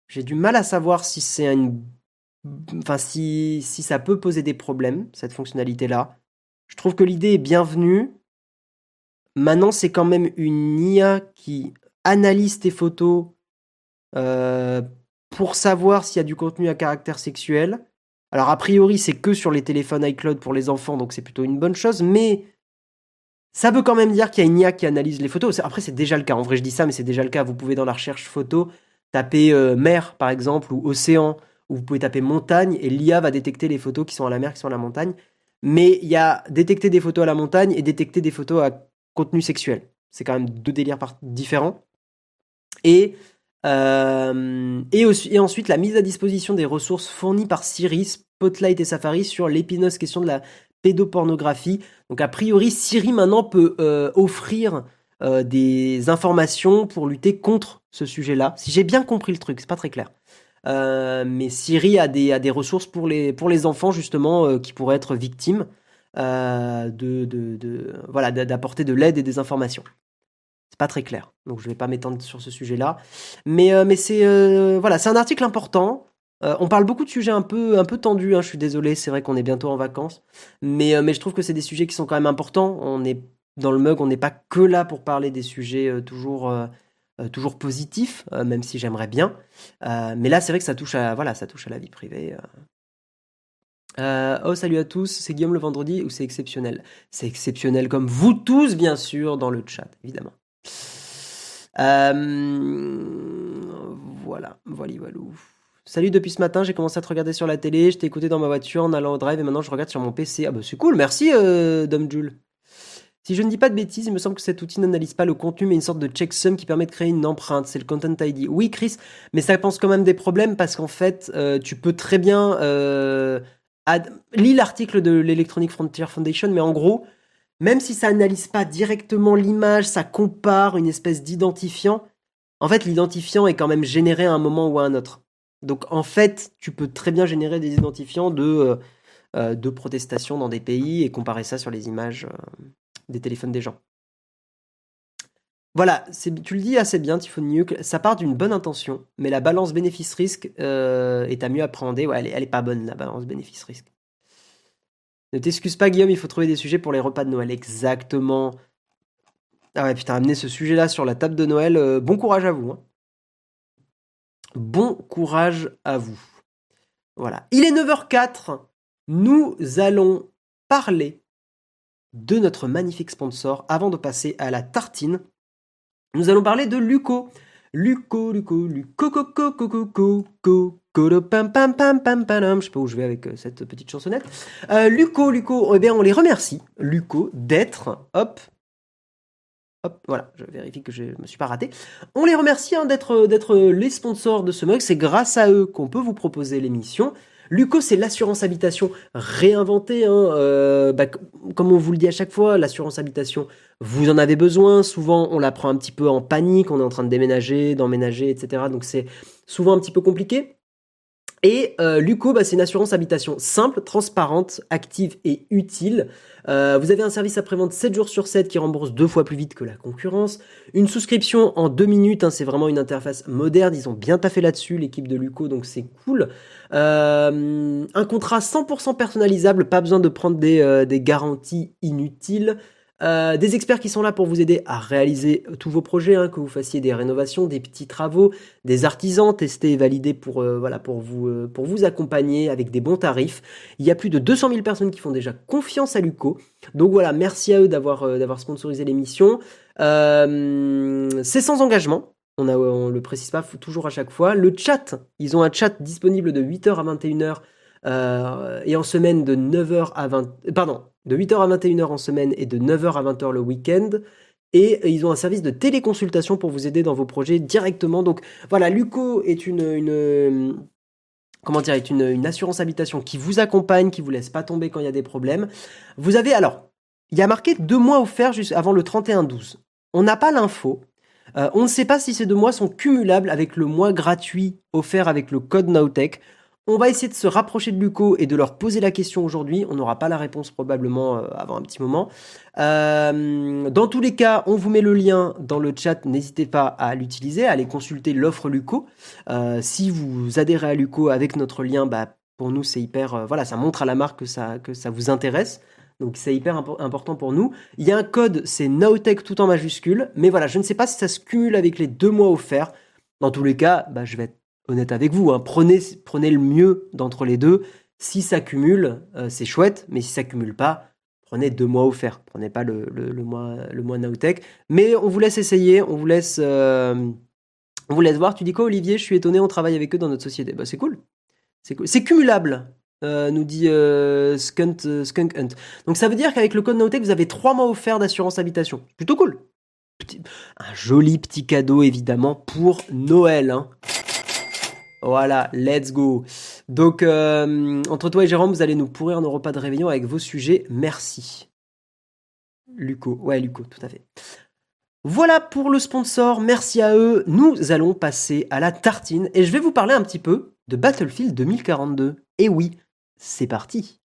J'ai du mal à savoir si c'est une... Enfin, si, si ça peut poser des problèmes, cette fonctionnalité-là. Je trouve que l'idée est bienvenue. Maintenant, c'est quand même une IA qui analyse tes photos euh, pour savoir s'il y a du contenu à caractère sexuel. Alors a priori, c'est que sur les téléphones iCloud pour les enfants, donc c'est plutôt une bonne chose, mais ça veut quand même dire qu'il y a une IA qui analyse les photos. Après, c'est déjà le cas. En vrai, je dis ça, mais c'est déjà le cas. Vous pouvez dans la recherche photo taper euh, mer, par exemple, ou océan, ou vous pouvez taper montagne, et l'IA va détecter les photos qui sont à la mer, qui sont à la montagne. Mais il y a détecter des photos à la montagne et détecter des photos à contenu sexuel. C'est quand même deux délires différents. Et euh, et, ensuite, la mise à disposition des ressources fournies par Siri, Spotlight et Safari sur l'épineuse question de la pédopornographie. Donc, a priori, Siri maintenant peut euh, offrir euh, des informations pour lutter contre ce sujet-là. Si j'ai bien compris le truc, c'est pas très clair. mais Siri a des, ressources pour les, enfants, justement, qui pourraient être victimes de, voilà, d'apporter de l'aide et des informations pas très clair. Donc je vais pas m'étendre sur ce sujet-là. Mais, euh, mais c'est euh, voilà, c'est un article important. Euh, on parle beaucoup de sujets un peu, un peu tendus, hein, je suis désolé, c'est vrai qu'on est bientôt en vacances. Mais, mais je trouve que c'est des sujets qui sont quand même importants. On est dans le mug, on n'est pas que là pour parler des sujets toujours, toujours positifs, même si j'aimerais bien. mais là, c'est vrai que ça touche à, voilà, ça touche à la vie privée. oh, salut à tous, c'est Guillaume le vendredi ou c'est exceptionnel? C'est exceptionnel comme vous tous, bien sûr, dans le chat, évidemment. Euh, voilà, voilà, voilà. Salut depuis ce matin, j'ai commencé à te regarder sur la télé, je t'ai écouté dans ma voiture en allant au drive et maintenant je regarde sur mon PC. Ah bah c'est cool, merci euh, Dom Jules. Si je ne dis pas de bêtises, il me semble que cet outil n'analyse pas le contenu mais une sorte de checksum qui permet de créer une empreinte, c'est le Content ID. Oui Chris, mais ça pense quand même des problèmes parce qu'en fait euh, tu peux très bien... Euh, lis l'article de l'Electronic Frontier Foundation mais en gros même si ça analyse pas directement l'image, ça compare une espèce d'identifiant. En fait, l'identifiant est quand même généré à un moment ou à un autre. Donc en fait, tu peux très bien générer des identifiants de, euh, euh, de protestation dans des pays et comparer ça sur les images euh, des téléphones des gens. Voilà, tu le dis assez bien, Tiffany Ça part d'une bonne intention, mais la balance bénéfice-risque est à mieux appréhender. Ouais, elle elle est pas bonne, la balance bénéfice-risque. Ne t'excuse pas, Guillaume, il faut trouver des sujets pour les repas de Noël. Exactement. Ah ouais, putain, amener ce sujet-là sur la table de Noël, euh, bon courage à vous. Hein. Bon courage à vous. Voilà. Il est 9h04. nous allons parler de notre magnifique sponsor avant de passer à la tartine. Nous allons parler de Luco. Luco, Luco, Luco, Coco, Coco, Coco, pam pam Je sais pas où je vais avec euh, cette petite chansonnette. Euh, Luco, eh bien on les remercie, Luco, d'être, hop, hop, voilà, je vérifie que je me suis pas raté. On les remercie hein, d'être, d'être les sponsors de ce mug. C'est grâce à eux qu'on peut vous proposer l'émission. Luco, c'est l'assurance habitation réinventée. Hein, euh, bah, comme on vous le dit à chaque fois, l'assurance habitation, vous en avez besoin. Souvent, on la prend un petit peu en panique. On est en train de déménager, d'emménager, etc. Donc, c'est souvent un petit peu compliqué. Et euh, Luco, bah, c'est une assurance habitation simple, transparente, active et utile. Euh, vous avez un service après-vente 7 jours sur 7 qui rembourse deux fois plus vite que la concurrence. Une souscription en deux minutes, hein, c'est vraiment une interface moderne. Ils ont bien taffé là-dessus, l'équipe de Luco, donc c'est cool. Euh, un contrat 100% personnalisable, pas besoin de prendre des, euh, des garanties inutiles. Euh, des experts qui sont là pour vous aider à réaliser tous vos projets, hein, que vous fassiez des rénovations, des petits travaux, des artisans testés et validés pour, euh, pour, vous, euh, accompagner avec des bons tarifs. Il y a plus de 200 000 personnes qui font déjà confiance à Luco. Donc voilà, merci à eux d'avoir sponsorisé l'émission. C'est sans engagement. On, on le précise pas toujours à chaque fois. Le chat, ils ont un chat disponible de 8h à 21h euh, et en semaine de 9h à 20... Pardon, de 8h à 21h en semaine et de 9h à 20h le week-end. Et ils ont un service de téléconsultation pour vous aider dans vos projets directement. Donc voilà, Luco est une, comment dire, est une, assurance habitation qui vous accompagne, qui vous laisse pas tomber quand il y a des problèmes. Vous avez alors, il y a marqué deux mois offerts juste avant le 31-12. On n'a pas l'info. Euh, on ne sait pas si ces deux mois sont cumulables avec le mois gratuit offert avec le code Nowtech. On va essayer de se rapprocher de Luco et de leur poser la question aujourd'hui. On n'aura pas la réponse probablement euh, avant un petit moment. Euh, dans tous les cas, on vous met le lien dans le chat. N'hésitez pas à l'utiliser, à aller consulter l'offre Luco. Euh, si vous adhérez à Luco avec notre lien, bah, pour nous c'est hyper. voilà, ça montre à la marque que ça, vous intéresse. Donc c'est hyper important pour nous. Il y a un code, c'est Nowtech tout en majuscule. Mais voilà, je ne sais pas si ça se cumule avec les deux mois offerts. Dans tous les cas, bah, je vais être honnête avec vous. Hein. Prenez, prenez le mieux d'entre les deux. Si ça cumule, euh, c'est chouette, mais si ça cumule pas, prenez deux mois offerts. Prenez pas le, le, mois, le mois. Mais on vous laisse essayer, on vous laisse, euh, on vous laisse voir. Tu dis quoi, Olivier? Je suis étonné, on travaille avec eux dans notre société. Bah, c'est cool. C'est cool. Cumulable. Euh, nous dit Skunk, Skunk Hunt. Donc ça veut dire qu'avec le code Nowtech, vous avez trois mois offerts d'assurance habitation. Plutôt cool. un joli petit cadeau évidemment pour Noël. Hein. Voilà, let's go. Donc, euh, entre toi et Jérôme, vous allez nous pourrir nos repas de réveillon avec vos sujets. Merci. Luco, ouais, Luco, tout à fait. Voilà pour le sponsor, merci à eux. Nous allons passer à la tartine et je vais vous parler un petit peu de Battlefield 2042. Et oui, c'est parti.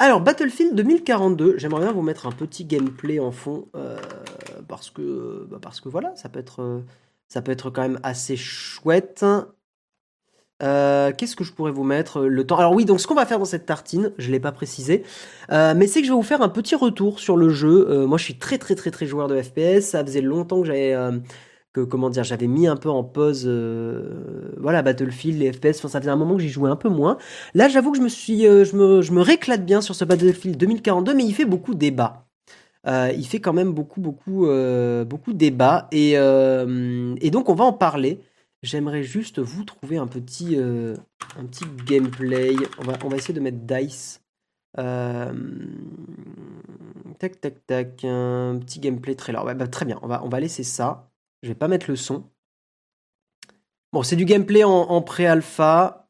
Alors, Battlefield 2042, j'aimerais bien vous mettre un petit gameplay en fond, euh, parce, que, bah, parce que voilà, ça peut, être, euh, ça peut être quand même assez chouette. Euh, qu'est-ce que je pourrais vous mettre le temps? Alors oui, donc ce qu'on va faire dans cette tartine, je l'ai pas précisé, mais c'est que je vais vous faire un petit retour sur le jeu. moi, je suis très très très très joueur de FPS. Ça faisait longtemps que j'avais comment dire, j'avais mis un peu en pause, euh, voilà, Battlefield, les FPS. Enfin, ça faisait un moment que j'y jouais un peu moins. Là, j'avoue que je me suis, euh, je me, je me réclate bien sur ce Battlefield 2042, mais il fait beaucoup débat. Euh, il fait quand même beaucoup, beaucoup, beaucoup débat. Et, et donc, on va en parler. J'aimerais juste vous trouver un petit, un petit gameplay. On va, on va essayer de mettre Dice. tac, tac, tac. Un petit gameplay trailer. Ouais, bah, très bien. On va, on va laisser ça. Je vais pas mettre le son. Bon, c'est du gameplay en, pré-alpha.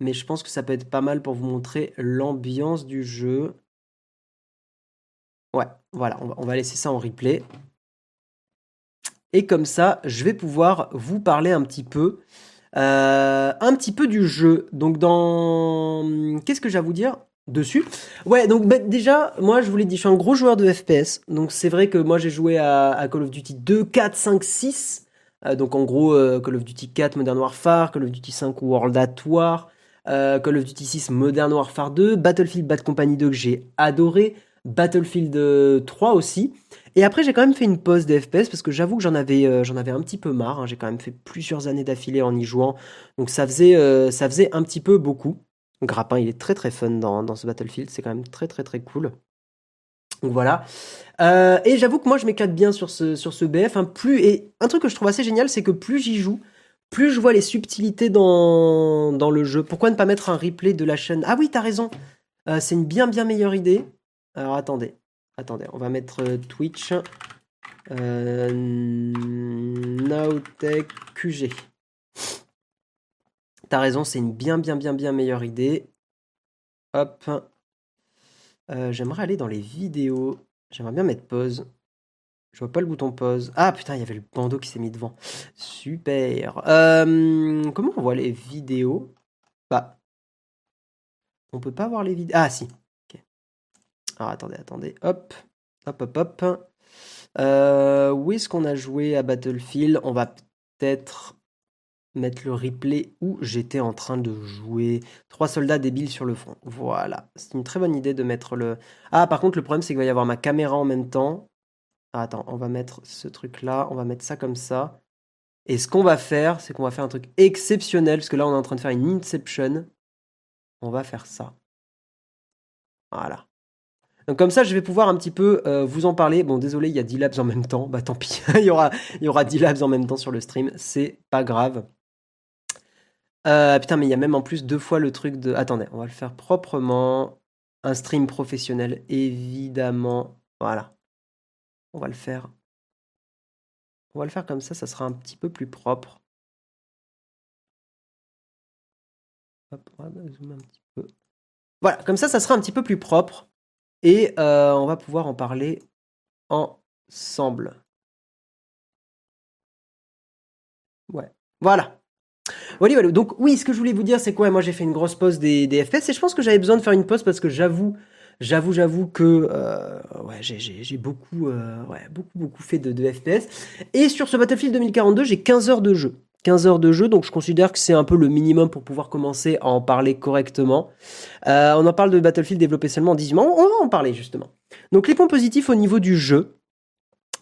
Mais je pense que ça peut être pas mal pour vous montrer l'ambiance du jeu. Ouais, voilà, on va, laisser ça en replay. Et comme ça, je vais pouvoir vous parler un petit peu, euh, un petit peu du jeu. Donc dans, qu'est-ce que j'ai à vous dire? Dessus. Ouais, donc bah, déjà, moi je vous l'ai dit, je suis un gros joueur de FPS. Donc c'est vrai que moi j'ai joué à, Call of Duty 2, 4, 5, 6. donc en gros, euh, Call of Duty 4 Modern Warfare, Call of Duty 5 World at War. Call of Duty 6 Modern Warfare 2, Battlefield Bad Company 2 que j'ai adoré, Battlefield 3 aussi. Et après, j'ai quand même fait une pause des FPS parce que j'avoue que j'en avais, j'en avais un petit peu marre. Hein. J'ai quand même fait plusieurs années d'affilée en y jouant. Donc ça faisait, ça faisait un petit peu beaucoup. Grappin, il est très très fun dans, ce Battlefield. C'est quand même très très très cool. Donc voilà. Euh, et j'avoue que moi je m'éclate bien sur ce, sur ce BF. Hein. Plus, et un truc que je trouve assez génial, c'est que plus j'y joue, plus je vois les subtilités dans, le jeu. Pourquoi ne pas mettre un replay de la chaîne? Ah oui, t'as raison. Euh, c'est une bien bien meilleure idée. Alors attendez, attendez, on va mettre euh, Twitch. Euh, QG. T'as raison, c'est une bien bien bien bien meilleure idée. Hop. Euh, j'aimerais aller dans les vidéos. J'aimerais bien mettre pause. Je vois pas le bouton pause. Ah putain, il y avait le bandeau qui s'est mis devant. Super. Euh, comment on voit les vidéos? Bah. On peut pas voir les vidéos. Ah si. Alors attendez, attendez. Hop. Hop, hop, hop. Euh, où est-ce qu'on a joué à Battlefield? On va peut-être mettre le replay où j'étais en train de jouer trois soldats débiles sur le front. Voilà, c'est une très bonne idée de mettre le... Ah, par contre, le problème, c'est qu'il va y avoir ma caméra en même temps. Ah, attends, on va mettre ce truc-là, on va mettre ça comme ça. Et ce qu'on va faire, c'est qu'on va faire un truc exceptionnel, parce que là, on est en train de faire une Inception. On va faire ça. Voilà. Donc comme ça, je vais pouvoir un petit peu euh, vous en parler. Bon, désolé, il y a 10 labs en même temps. Bah tant pis, *laughs* il, y aura, il y aura 10 labs en même temps sur le stream. C'est pas grave. Euh, putain, mais il y a même en plus deux fois le truc de. Attendez, on va le faire proprement. Un stream professionnel, évidemment. Voilà. On va le faire. On va le faire comme ça, ça sera un petit peu plus propre. On va zoomer un petit peu. Voilà, comme ça, ça sera un petit peu plus propre. Et euh, on va pouvoir en parler ensemble. Ouais. Voilà. Donc oui, ce que je voulais vous dire, c'est quoi Moi, j'ai fait une grosse pause des, FPS et je pense que j'avais besoin de faire une pause parce que j'avoue, j'avoue, j'avoue que euh, ouais, j'ai beaucoup, euh, beaucoup, beaucoup fait de, FPS. Et sur ce Battlefield 2042, j'ai 15 heures de jeu. 15 heures de jeu, donc je considère que c'est un peu le minimum pour pouvoir commencer à en parler correctement. Euh, on en parle de Battlefield développé seulement en 18 mois, on va en parler justement. Donc les points positifs au niveau du jeu,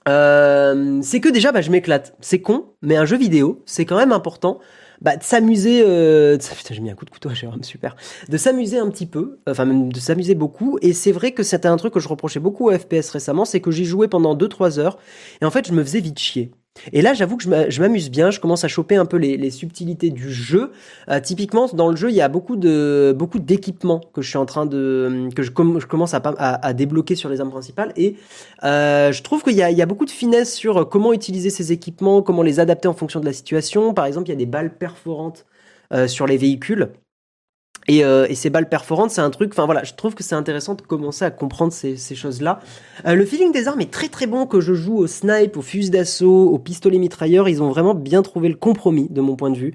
c'est que déjà bah, je m'éclate. C'est con, mais un jeu vidéo, c'est quand même important bah, de s'amuser. Euh, putain, j'ai mis un coup de couteau à Jérôme, super. De s'amuser un petit peu, enfin même de s'amuser beaucoup. Et c'est vrai que c'était un truc que je reprochais beaucoup au FPS récemment, c'est que j'y jouais pendant 2-3 heures et en fait je me faisais vite chier. Et là, j'avoue que je m'amuse bien. Je commence à choper un peu les, subtilités du jeu. Euh, typiquement, dans le jeu, il y a beaucoup beaucoup d'équipements que je suis en train de que je, commence à, débloquer sur les armes principales. Et euh, je trouve qu'il y, y a, beaucoup de finesse sur comment utiliser ces équipements, comment les adapter en fonction de la situation. Par exemple, il y a des balles perforantes euh, sur les véhicules. Euh, et, ces balles perforantes, c'est un truc. Enfin voilà, je trouve que c'est intéressant de commencer à comprendre ces, choses-là. Euh, le feeling des armes est très très bon que je joue au snipe, au fusil d'assaut, au pistolet mitrailleur. Ils ont vraiment bien trouvé le compromis de mon point de vue.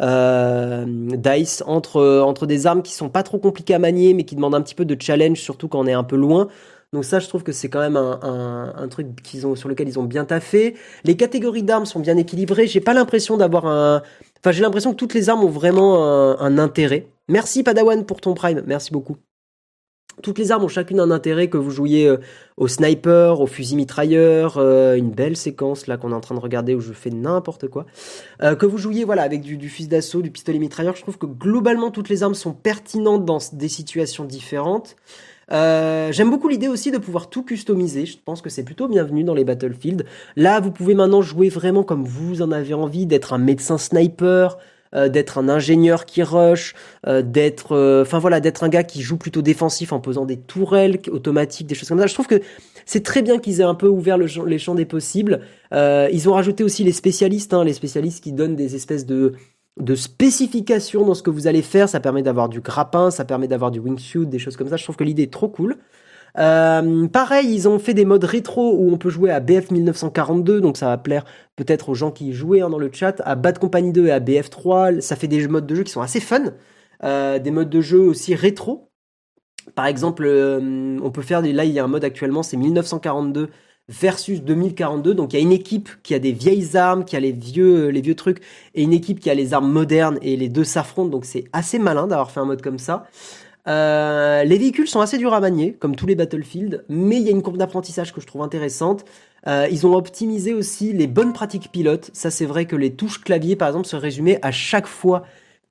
Euh, Dice entre entre des armes qui sont pas trop compliquées à manier, mais qui demandent un petit peu de challenge, surtout quand on est un peu loin. Donc ça, je trouve que c'est quand même un, truc qu'ils ont sur lequel ils ont bien taffé. Les catégories d'armes sont bien équilibrées. J'ai pas l'impression d'avoir un. Enfin, j'ai l'impression que toutes les armes ont vraiment un intérêt. Merci Padawan pour ton prime, merci beaucoup. Toutes les armes ont chacune un intérêt, que vous jouiez euh, au sniper, au fusil mitrailleur, euh, une belle séquence là qu'on est en train de regarder où je fais n'importe quoi. Euh, que vous jouiez voilà avec du, fusil d'assaut, du pistolet mitrailleur, je trouve que globalement toutes les armes sont pertinentes dans des situations différentes. J'aime beaucoup l'idée aussi de pouvoir tout customiser. Je pense que c'est plutôt bienvenu dans les Battlefield. Là, vous pouvez maintenant jouer vraiment comme vous en avez envie, d'être un médecin sniper, euh, d'être un ingénieur qui rush, euh, d'être, euh, enfin voilà, d'être un gars qui joue plutôt défensif en posant des tourelles automatiques, des choses comme ça. Je trouve que c'est très bien qu'ils aient un peu ouvert le les champs des possibles. ils ont rajouté aussi les spécialistes, hein, les spécialistes qui donnent des espèces de de spécifications dans ce que vous allez faire. Ça permet d'avoir du grappin, ça permet d'avoir du wingsuit, des choses comme ça. Je trouve que l'idée est trop cool. Euh, pareil, ils ont fait des modes rétro où on peut jouer à BF 1942, donc ça va plaire peut-être aux gens qui jouaient hein, dans le chat, à Bad Company 2 et à BF 3. Ça fait des modes de jeu qui sont assez fun, euh, des modes de jeu aussi rétro. Par exemple, euh, on peut faire des, là il y a un mode actuellement, c'est 1942 versus 2042. Donc il y a une équipe qui a des vieilles armes, qui a les vieux, les vieux trucs, et une équipe qui a les armes modernes, et les deux s'affrontent. Donc c'est assez malin d'avoir fait un mode comme ça. Euh, les véhicules sont assez durs à manier, comme tous les Battlefield, mais il y a une courbe d'apprentissage que je trouve intéressante. Euh, ils ont optimisé aussi les bonnes pratiques pilotes. Ça, c'est vrai que les touches clavier, par exemple, se résumaient à chaque fois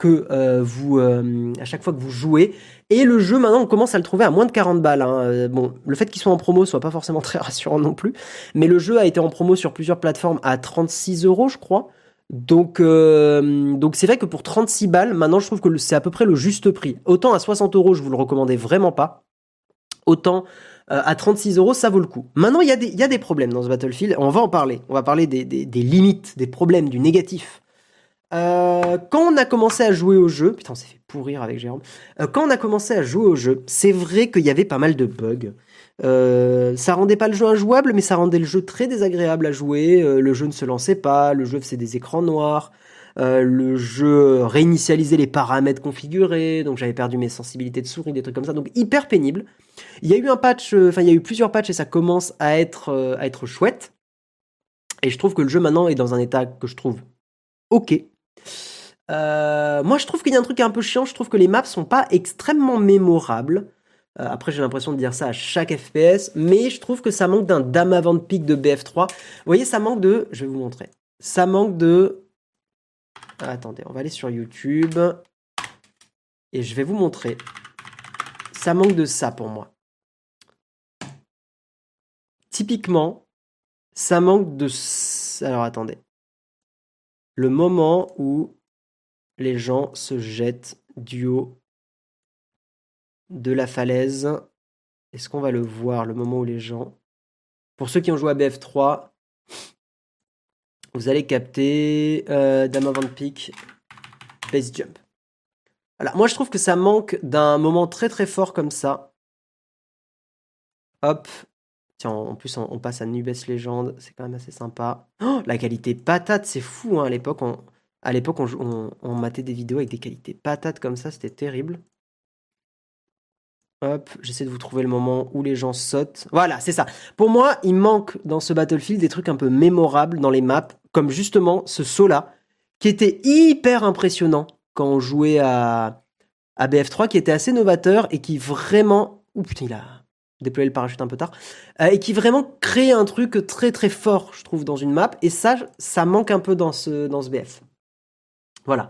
que euh, vous, à chaque fois que vous jouez. Et le jeu, maintenant, on commence à le trouver à moins de 40 balles. Hein. Bon, le fait qu'il soit en promo soit pas forcément *laughs* très rassurant non plus, mais le jeu a été en promo sur plusieurs plateformes à 36 euros, je crois. Donc, euh, donc c'est vrai que pour 36 balles, maintenant je trouve que c'est à peu près le juste prix. Autant à 60 euros, je vous le recommandais vraiment pas. Autant euh, à 36 euros, ça vaut le coup. Maintenant, il y, y a des problèmes dans ce Battlefield. On va en parler. On va parler des, des, limites, des problèmes, du négatif. Euh, quand on a commencé à jouer au jeu, putain, on s'est fait pourrir avec Jérôme. quand on a commencé à jouer au jeu, c'est vrai qu'il y avait pas mal de bugs. Euh, ça rendait pas le jeu injouable, mais ça rendait le jeu très désagréable à jouer. Euh, le jeu ne se lançait pas, le jeu faisait des écrans noirs, euh, le jeu réinitialisait les paramètres configurés, donc j'avais perdu mes sensibilités de souris, des trucs comme ça, donc hyper pénible. Il y a eu un patch, enfin il y a eu plusieurs patchs et ça commence à être à être chouette. Et je trouve que le jeu maintenant est dans un état que je trouve ok. Moi, je trouve qu'il y a un truc un peu chiant. Je trouve que les maps sont pas extrêmement mémorables. Euh, après, j'ai l'impression de dire ça à chaque FPS, mais je trouve que ça manque d'un dame avant de pique de BF3. Vous voyez, ça manque de. Je vais vous montrer. Ça manque de. Ah, attendez, on va aller sur YouTube. Et je vais vous montrer. Ça manque de ça pour moi. Typiquement, ça manque de. Alors attendez. Le moment où les gens se jettent du haut de la falaise. Est-ce qu'on va le voir, le moment où les gens... Pour ceux qui ont joué à BF3, vous allez capter euh, Dama Van Peak, Base Jump. Alors, moi je trouve que ça manque d'un moment très très fort comme ça. Hop. En plus on, passe à Nubes Legend, c'est quand même assez sympa. Oh, la qualité patate, c'est fou hein, à l'époque. On, à l'époque, on matait des vidéos avec des qualités patates comme ça, c'était terrible. Hop, j'essaie de vous trouver le moment où les gens sautent. Voilà, c'est ça. Pour moi, il manque dans ce Battlefield des trucs un peu mémorables dans les maps, comme justement ce saut-là, qui était hyper impressionnant quand on jouait à, à BF3, qui était assez novateur et qui vraiment... Ouh putain, il a déployé le parachute un peu tard. Euh, et qui vraiment crée un truc très très fort, je trouve, dans une map. Et ça, ça manque un peu dans ce, dans ce BF. Voilà.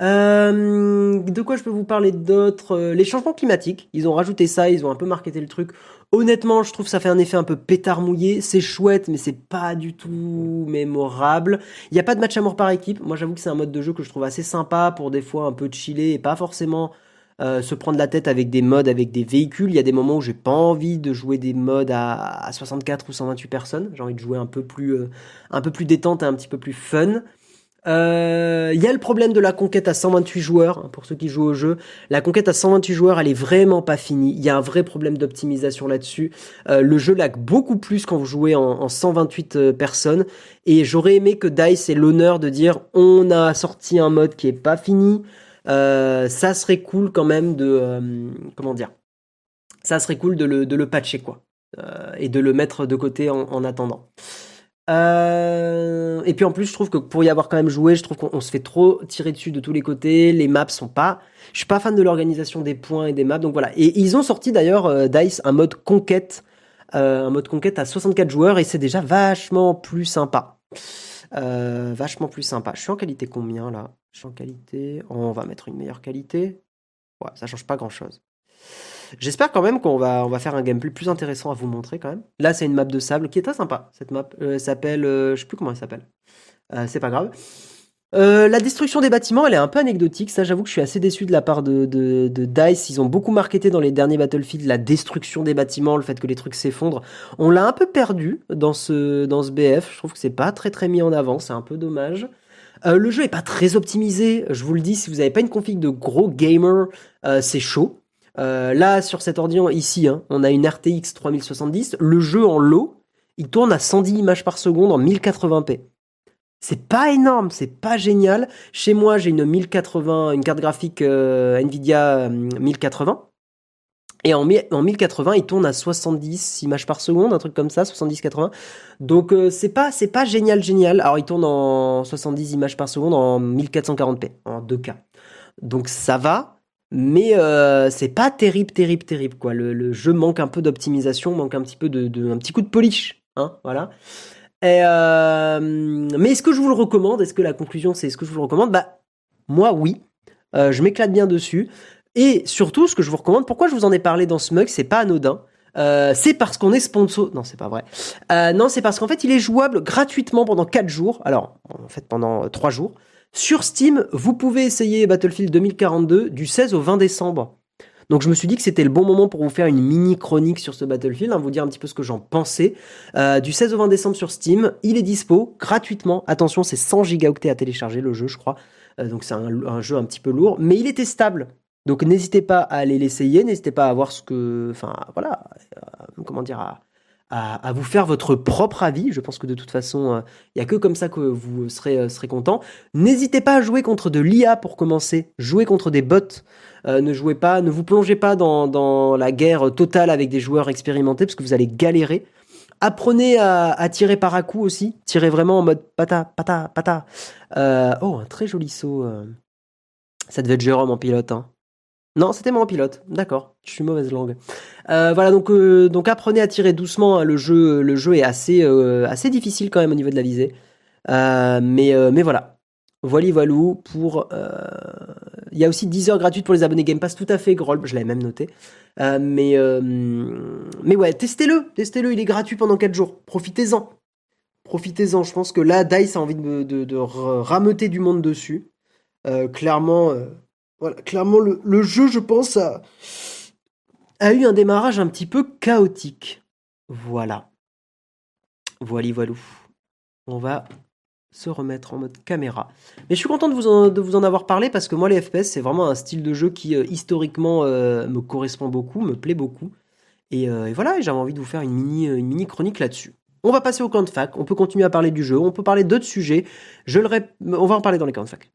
Euh, de quoi je peux vous parler d'autres euh, Les changements climatiques, ils ont rajouté ça, ils ont un peu marketé le truc. Honnêtement, je trouve que ça fait un effet un peu pétard mouillé. C'est chouette, mais c'est pas du tout mémorable. Il n'y a pas de match à mort par équipe. Moi, j'avoue que c'est un mode de jeu que je trouve assez sympa pour des fois un peu chiller et pas forcément euh, se prendre la tête avec des modes, avec des véhicules. Il y a des moments où j'ai pas envie de jouer des modes à, 64 ou 128 personnes. J'ai envie de jouer un peu plus, un peu plus détente et un petit peu plus fun. Il euh, y a le problème de la conquête à 128 joueurs, hein, pour ceux qui jouent au jeu. La conquête à 128 joueurs, elle est vraiment pas finie. Il y a un vrai problème d'optimisation là-dessus. Euh, le jeu lag beaucoup plus quand vous jouez en, 128 euh, personnes. Et j'aurais aimé que DICE ait l'honneur de dire on a sorti un mode qui est pas fini. Ça serait cool quand même de... comment dire Ça serait cool de le, de le patcher, quoi. et de le mettre de côté en, en attendant. Euh, et puis en plus, je trouve que pour y avoir quand même joué, je trouve qu'on se fait trop tirer dessus de tous les côtés. Les maps sont pas. Je suis pas fan de l'organisation des points et des maps, donc voilà. Et ils ont sorti d'ailleurs euh, Dice un mode conquête, euh, un mode conquête à 64 joueurs et c'est déjà vachement plus sympa. Vachement plus sympa. Je suis en qualité combien là? Je suis en qualité. On va mettre une meilleure qualité. Ouais, ça change pas grand chose. J'espère quand même qu'on va, on va faire un gameplay plus intéressant à vous montrer quand même. Là, c'est une map de sable qui est très sympa. Cette map euh, s'appelle, euh, je sais plus comment elle s'appelle. Euh, c'est pas grave. La destruction des bâtiments, elle est un peu anecdotique. Ça, j'avoue que je suis assez déçu de la part de, Dice. Ils ont beaucoup marketé dans les derniers Battlefield la destruction des bâtiments, le fait que les trucs s'effondrent. On l'a un peu perdu dans ce, BF. Je trouve que c'est pas très très mis en avant. C'est un peu dommage. le jeu est pas très optimisé. Je vous le dis, si vous n'avez pas une config de gros gamer, c'est chaud. Euh, là, sur cet ordi ici, hein, on a une RTX 3070. Le jeu en low, il tourne à 110 images par seconde en 1080p. C'est pas énorme, c'est pas génial. Chez moi, j'ai une 1080, une carte graphique euh, Nvidia 1080. Euh, Et en, 1080, il tourne à 70 images par seconde, un truc comme ça, 70-80. Donc c'est pas c'est pas génial génial. Alors il tourne en 70 images par seconde en 1440p en 2K. Donc ça va, mais c'est pas terrible terrible terrible. Le, jeu manque un peu d'optimisation, manque un petit peu de, un petit coup de polish, hein, voilà. Mais est-ce que je vous le recommande? Est-ce que la conclusion c'est est-ce que je vous le recommande? Bah moi oui. je m'éclate bien dessus. Et surtout, ce que je vous recommande, pourquoi je vous en ai parlé dans ce mug, c'est pas anodin. Euh, c'est parce qu'on est sponsor. Non, c'est pas vrai. Euh, non, c'est parce qu'en fait, il est jouable gratuitement pendant 4 jours. Alors, en fait, pendant 3 jours. Sur Steam, vous pouvez essayer Battlefield 2042 du 16 au 20 décembre. Donc je me suis dit que c'était le bon moment pour vous faire une mini chronique sur ce Battlefield, hein, vous dire un petit peu ce que j'en pensais. Euh, du 16 au 20 décembre sur Steam, il est dispo gratuitement. Attention, c'est 100 gigaoctets à télécharger le jeu, je crois. donc c'est un, jeu un petit peu lourd, mais il est testable. Donc n'hésitez pas à aller l'essayer, n'hésitez pas à voir ce que, enfin voilà, euh, comment dire, à, à, vous faire votre propre avis. Je pense que de toute façon, il euh, y a que comme ça que vous serez, euh, serez content. N'hésitez pas à jouer contre de l'IA pour commencer. Jouez contre des bots. ne jouez pas, ne vous plongez pas dans, la guerre totale avec des joueurs expérimentés parce que vous allez galérer. Apprenez à, à tirer par à coup aussi. Tirez vraiment en mode pata, pata, pata. oh, un très joli saut. Ça devait être Jérôme en pilote. Hein. Non, c'était moi en pilote. D'accord, je suis mauvaise langue. Euh, voilà, donc euh, donc apprenez à tirer doucement. Hein. Le jeu le jeu est assez euh, assez difficile quand même au niveau de la visée. mais mais voilà. Voilà voilou pour. Il y a aussi 10 heures gratuites pour les abonnés Game Pass, tout à fait. Groll, je l'avais même noté. mais mais ouais, testez-le, testez-le. Il est gratuit pendant 4 jours. Profitez-en, profitez-en. Je pense que là, Dice a envie de, de, de rameuter du monde dessus. clairement voilà, clairement, le, jeu, je pense, a, eu un démarrage un petit peu chaotique. Voilà. Voilà, voilou. On va se remettre en mode caméra. Mais je suis content de vous en, avoir parlé parce que moi, les FPS, c'est vraiment un style de jeu qui, euh, historiquement, euh, me correspond beaucoup, me plaît beaucoup. Et, euh, voilà, j'avais envie de vous faire une mini, chronique là-dessus. On va passer au camp de fac, on peut continuer à parler du jeu, on peut parler d'autres sujets. Je le on va en parler dans les camps de fac.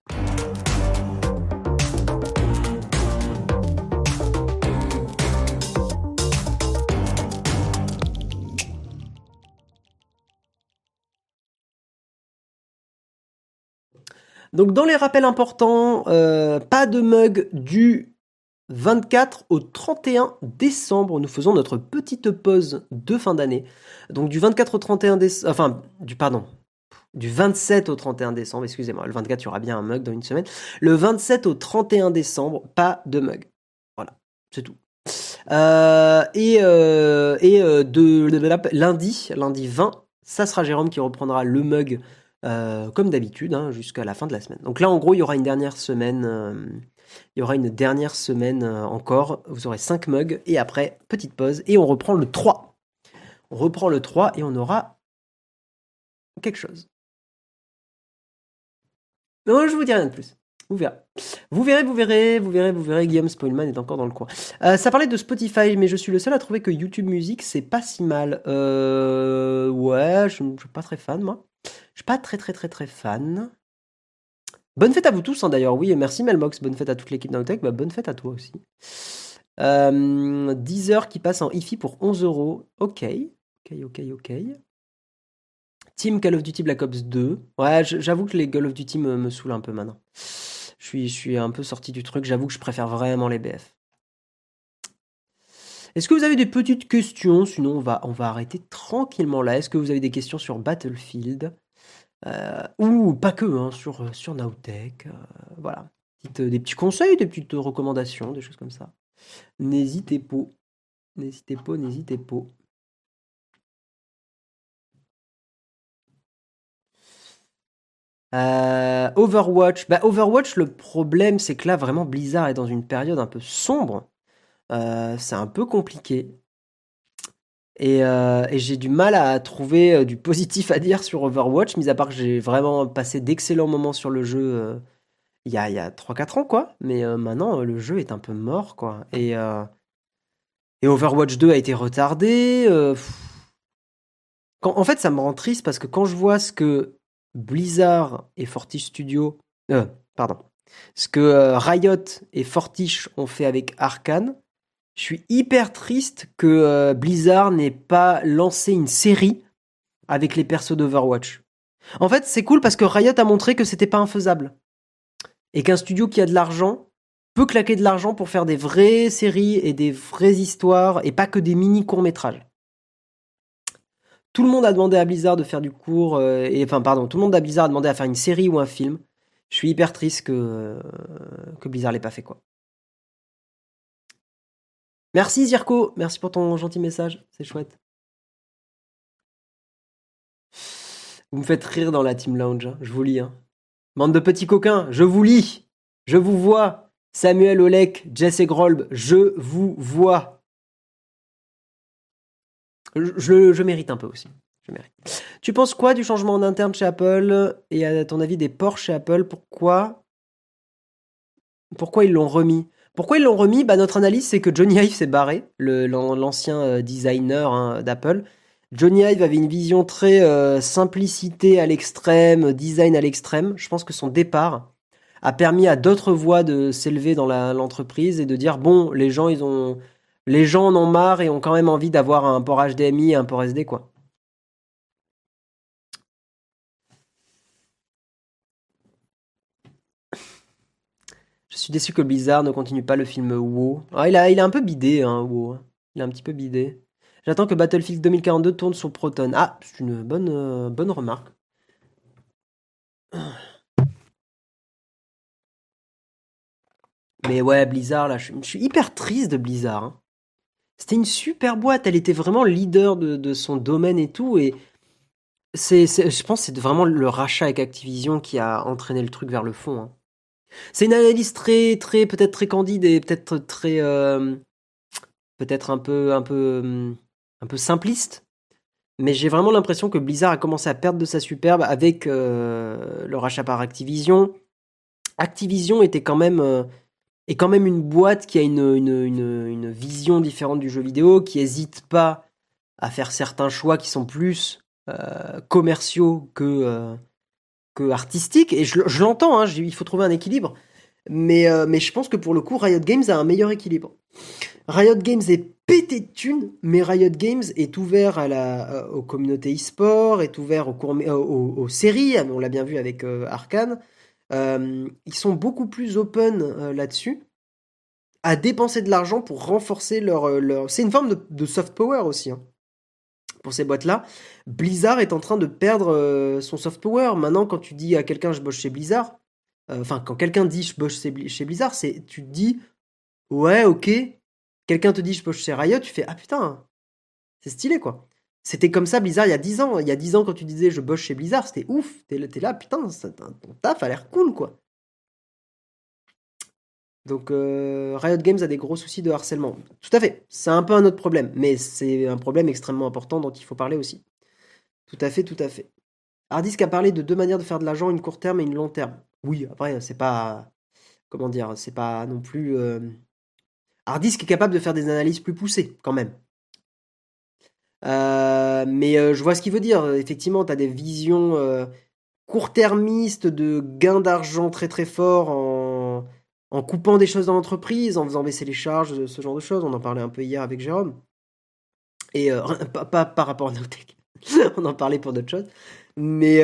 Donc dans les rappels importants, euh, pas de mug du 24 au 31 décembre. Nous faisons notre petite pause de fin d'année. Donc du 24 au 31 décembre, enfin du pardon, du 27 au 31 décembre, excusez-moi, le 24 il y aura bien un mug dans une semaine. Le 27 au 31 décembre, pas de mug. Voilà, c'est tout. Euh, et euh, et de, lundi, lundi 20, ça sera Jérôme qui reprendra le mug euh, comme d'habitude, hein, jusqu'à la fin de la semaine. Donc là, en gros, il y aura une dernière semaine. Euh, il y aura une dernière semaine euh, encore. Vous aurez 5 mugs. Et après, petite pause. Et on reprend le 3. On reprend le 3 et on aura quelque chose. Non, je vous dis rien de plus. Vous verrez. Vous verrez, vous verrez, vous verrez, vous verrez. Guillaume Spoilman est encore dans le coin. ça parlait de Spotify, mais je suis le seul à trouver que YouTube Music, c'est pas si mal. ouais, je, je suis pas très fan, moi. Très très très très fan. Bonne fête à vous tous, hein, d'ailleurs. Oui, merci Melmox. Bonne fête à toute l'équipe Nowtech. Bah, bonne fête à toi aussi. 10 euh, heures qui passent en IFI pour 11 euros. Ok. Ok, ok, ok. Team Call of Duty Black Ops 2. Ouais, j'avoue que les Call of Duty me, me saoulent un peu maintenant. Je suis, un peu sorti du truc. J'avoue que je préfère vraiment les BF. Est-ce que vous avez des petites questions? Sinon, on va, arrêter tranquillement là. Est-ce que vous avez des questions sur Battlefield? Ou pas que, hein, sur, sur Nowtech euh, Voilà. des petits conseils, des petites recommandations, des choses comme ça. N'hésitez pas. N'hésitez pas, n'hésitez pas. Euh, Overwatch. Bah, Overwatch, le problème, c'est que là, vraiment, Blizzard est dans une période un peu sombre. Euh, c'est un peu compliqué. Euh, et, j'ai du mal à trouver euh, du positif à dire sur Overwatch, mis à part que j'ai vraiment passé d'excellents moments sur le jeu il y a, y a 3-4 ans, quoi. Mais maintenant, le jeu est un peu mort, quoi. Et, Overwatch 2 a été retardé. En fait, ça me rend triste parce que quand je vois ce que Blizzard et Fortiche Studio. pardon. Ce que Riot et Fortiche ont fait avec Arkane, Je suis hyper triste que euh, Blizzard n'ait pas lancé une série avec les persos d'Overwatch. En fait, c'est cool parce que Riot a montré que c'était pas infaisable. Et qu'un studio qui a de l'argent peut claquer de l'argent pour faire des vraies séries et des vraies histoires et pas que des mini courts-métrages. Tout le monde a demandé à Blizzard de faire du court, euh, enfin pardon, tout le monde à Blizzard a demandé à faire une série ou un film. Je suis hyper triste que, euh, que Blizzard l'ait pas fait quoi. Merci Zirko, merci pour ton gentil message, c'est chouette. Vous me faites rire dans la Team Lounge, hein. je vous lis. Hein. Bande de petits coquins, je vous lis, je vous vois. Samuel Olek, Jesse Grolb, je vous vois. Je, mérite un peu aussi. Je mérite. Tu penses quoi du changement en interne chez Apple et à ton avis des ports chez Apple? Pourquoi? Pourquoi ils l'ont remis? Pourquoi ils l'ont remis? Bah, Notre analyse, c'est que Johnny Ive s'est barré, l'ancien euh, designer hein, d'Apple. Johnny Ive avait une vision très euh, simplicité à l'extrême, design à l'extrême. Je pense que son départ a permis à d'autres voix de s'élever dans l'entreprise et de dire bon, les gens ils ont les gens en ont marre et ont quand même envie d'avoir un port HDMI et un port SD quoi. Je suis déçu que Blizzard ne continue pas le film WoW. Ah, il, a, un peu bidé, hein, WoW. Il a un petit peu bidé. J'attends que Battlefield 2042 tourne sur Proton. Ah, c'est une bonne, euh, bonne remarque. Mais ouais, Blizzard, là, je, suis hyper triste de Blizzard. Hein. C'était une super boîte, elle était vraiment leader de, son domaine et tout. Et je pense que c'est vraiment le rachat avec Activision qui a entraîné le truc vers le fond. Hein. C'est une analyse très, très, peut-être très candide et peut-être très, euh, peut-être un peu, un peu, hum, un peu simpliste. Mais j'ai vraiment l'impression que Blizzard a commencé à perdre de sa superbe avec euh, le rachat par Activision. Activision était quand même euh, est quand même une boîte qui a une, une, vision différente du jeu vidéo, qui n'hésite pas à faire certains choix qui sont plus euh, commerciaux que, que artistiques. Et je, l'entends, hein, il faut trouver un équilibre. Mais, mais je pense que pour le coup, Riot Games a un meilleur équilibre. Riot Games est pété de thunes, mais Riot Games est ouvert à la, euh, aux communautés e-sport, est ouvert aux, euh, aux, séries, on l'a bien vu avec euh, Arkane. ils sont beaucoup plus open là-dessus, à dépenser de l'argent pour renforcer leur... leur... C'est une forme de, soft power aussi. Hein, pour ces boîtes-là. Blizzard est en train de perdre son soft power. Maintenant, quand tu dis à quelqu'un je bosse chez Blizzard, enfin, quand quelqu'un dit je bosse chez Blizzard, c'est tu te dis ouais, ok, quelqu'un te dit je bosse chez Riot, tu fais ah putain, c'est stylé quoi. C'était comme ça Blizzard il y a 10 ans. Il y a 10 ans quand tu disais je bosse chez Blizzard, c'était ouf. T'es là, putain, ton taf a l'air cool quoi. Donc euh, Riot Games a des gros soucis de harcèlement. Tout à fait, c'est un peu un autre problème, mais c'est un problème extrêmement important dont il faut parler aussi. Tout à fait, tout à fait. Hardisk a parlé de deux manières de faire de l'argent, une court terme et une long terme. Oui, après, c'est pas. Comment dire C'est pas non plus. Euh, Hardisk est capable de faire des analyses plus poussées, quand même. Euh, mais euh, je vois ce qu'il veut dire. Effectivement, tu as des visions court-termistes de gains d'argent très très forts en, en, coupant des choses dans l'entreprise, en faisant baisser les charges, ce genre de choses. On en parlait un peu hier avec Jérôme. Et *laughs* pas, par rapport à Notech. *laughs* On en parlait pour d'autres choses. Mais,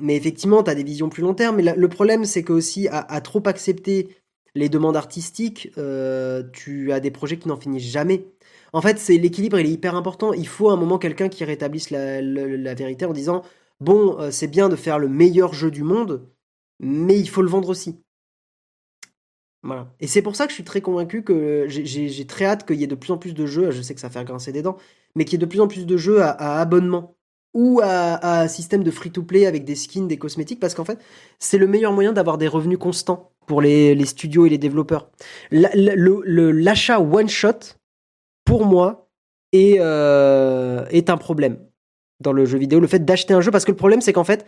mais effectivement, tu as des visions plus long terme. Mais le problème, c'est que aussi, à trop accepter les demandes artistiques, euh, tu as des projets qui n'en finissent jamais. En fait, c'est l'équilibre, il est hyper important. Il faut à un moment quelqu'un qui rétablisse la, vérité en disant bon, euh, c'est bien de faire le meilleur jeu du monde, mais il faut le vendre aussi. Voilà. Et c'est pour ça que je suis très convaincu que j'ai très hâte qu'il y ait de plus en plus de jeux. Je sais que ça fait grincer des dents, mais qu'il y ait de plus en plus de jeux à, abonnement ou à, système de free-to-play avec des skins, des cosmétiques, parce qu'en fait, c'est le meilleur moyen d'avoir des revenus constants pour les, studios et les développeurs. L'achat one-shot, pour moi, euh, est un problème dans le jeu vidéo. Le fait d'acheter un jeu, parce que le problème, c'est qu'en fait,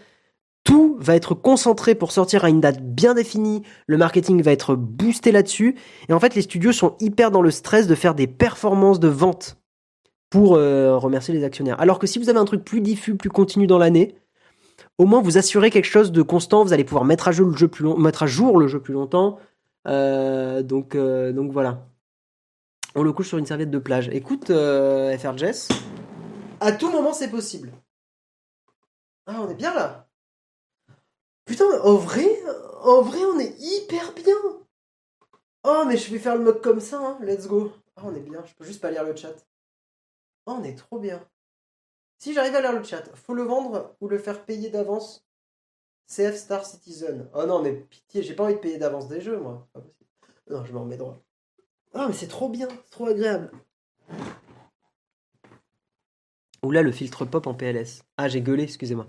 tout va être concentré pour sortir à une date bien définie, le marketing va être boosté là-dessus, et en fait les studios sont hyper dans le stress de faire des performances de vente pour euh, remercier les actionnaires. Alors que si vous avez un truc plus diffus, plus continu dans l'année, au moins vous assurez quelque chose de constant. Vous allez pouvoir mettre à jour le jeu plus, longtemps. Euh, donc, euh, donc voilà. On le couche sur une serviette de plage. Écoute, FR Jess, à tout moment c'est possible. Ah, on est bien là. Putain, en vrai, en vrai, on est hyper bien. Oh, mais je vais faire le mug comme ça, hein. let's go. Ah, on est bien, je peux juste pas lire le chat. Oh, on est trop bien. Si j'arrive à lire le chat, faut le vendre ou le faire payer d'avance? CF Star Citizen. Oh non, mais pitié, j'ai pas envie de payer d'avance des jeux, moi. Non, je m'en remets droit. Ah, mais c'est trop bien, c'est trop agréable. Oula, le filtre pop en PLS. Ah, j'ai gueulé, excusez-moi.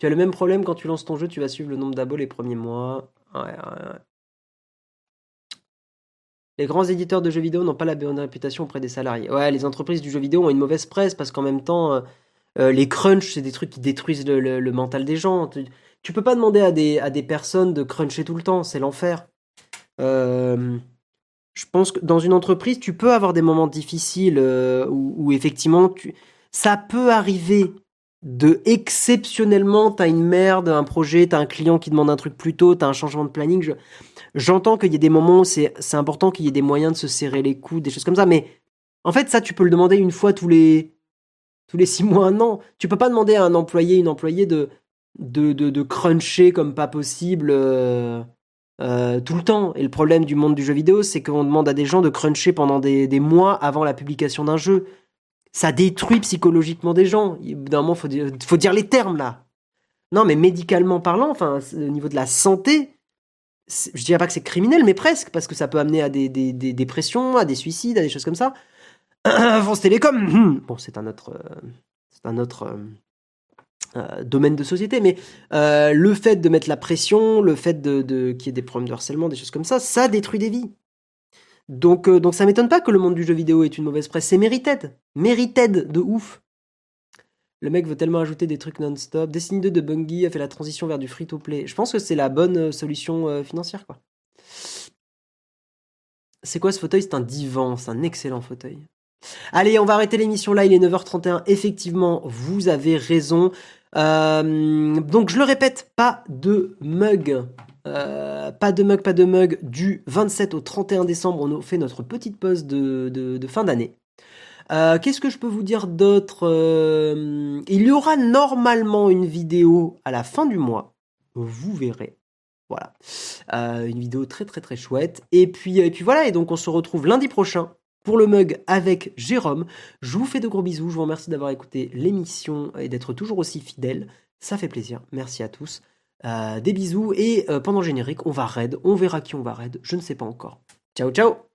Tu as le même problème quand tu lances ton jeu, tu vas suivre le nombre d'abos les premiers mois. Ouais, ouais, ouais. Les grands éditeurs de jeux vidéo n'ont pas la bonne réputation auprès des salariés. Ouais, les entreprises du jeu vidéo ont une mauvaise presse parce qu'en même temps, euh, euh, les crunchs, c'est des trucs qui détruisent le, mental des gens. Tu, peux pas demander à des, personnes de cruncher tout le temps, c'est l'enfer. Euh, je pense que dans une entreprise, tu peux avoir des moments difficiles où, effectivement, tu, ça peut arriver de exceptionnellement, t'as une merde, un projet, t'as un client qui demande un truc plus tôt, t'as un changement de planning. Je, J'entends qu'il y ait des moments où c'est important qu'il y ait des moyens de se serrer les coudes, des choses comme ça, mais en fait, ça, tu peux le demander une fois tous les, tous les six mois, un an. Tu peux pas demander à un employé, une employée de, de, de, cruncher comme pas possible euh, euh, tout le temps. Et le problème du monde du jeu vidéo, c'est qu'on demande à des gens de cruncher pendant des, des mois avant la publication d'un jeu. Ça détruit psychologiquement des gens. D'un moment, faut dire, les termes là. Non, mais médicalement parlant, enfin, au niveau de la santé, je dirais pas que c'est criminel, mais presque, parce que ça peut amener à des, dépressions, à des suicides, à des choses comme ça. *clears throat* France Télécom, bon, c'est un autre, euh, c'est un autre euh, euh, domaine de société, mais le fait de mettre la pression, le fait de, qu'il y ait des problèmes de harcèlement, des choses comme ça, ça détruit des vies. Donc, donc ça m'étonne pas que le monde du jeu vidéo ait une mauvaise presse. C'est mérited, mérited de ouf. Le mec veut tellement ajouter des trucs non-stop. Destiny 2 de Bungie a fait la transition vers du free-to-play. Je pense que c'est la bonne euh, solution euh, financière, quoi. C'est quoi ce fauteuil? C'est un divan, c'est un excellent fauteuil. Allez, on va arrêter l'émission là, il est 9h31. Effectivement, vous avez raison. Euh, donc je le répète, pas de mug. Pas de mug, pas de mug. Du 27 au 31 décembre, on fait notre petite pause de fin d'année. Euh, qu'est-ce que je peux vous dire d'autre euh, Il y aura normalement une vidéo à la fin du mois. Vous verrez. Voilà. Euh, une vidéo très très très chouette. Et puis, et puis voilà, et donc on se retrouve lundi prochain pour le mug avec Jérôme. Je vous fais de gros bisous. Je vous remercie d'avoir écouté l'émission et d'être toujours aussi fidèle. Ça fait plaisir. Merci à tous. Des bisous. Et pendant le générique, on va raid. On verra qui on va raid. Je ne sais pas encore. Ciao, ciao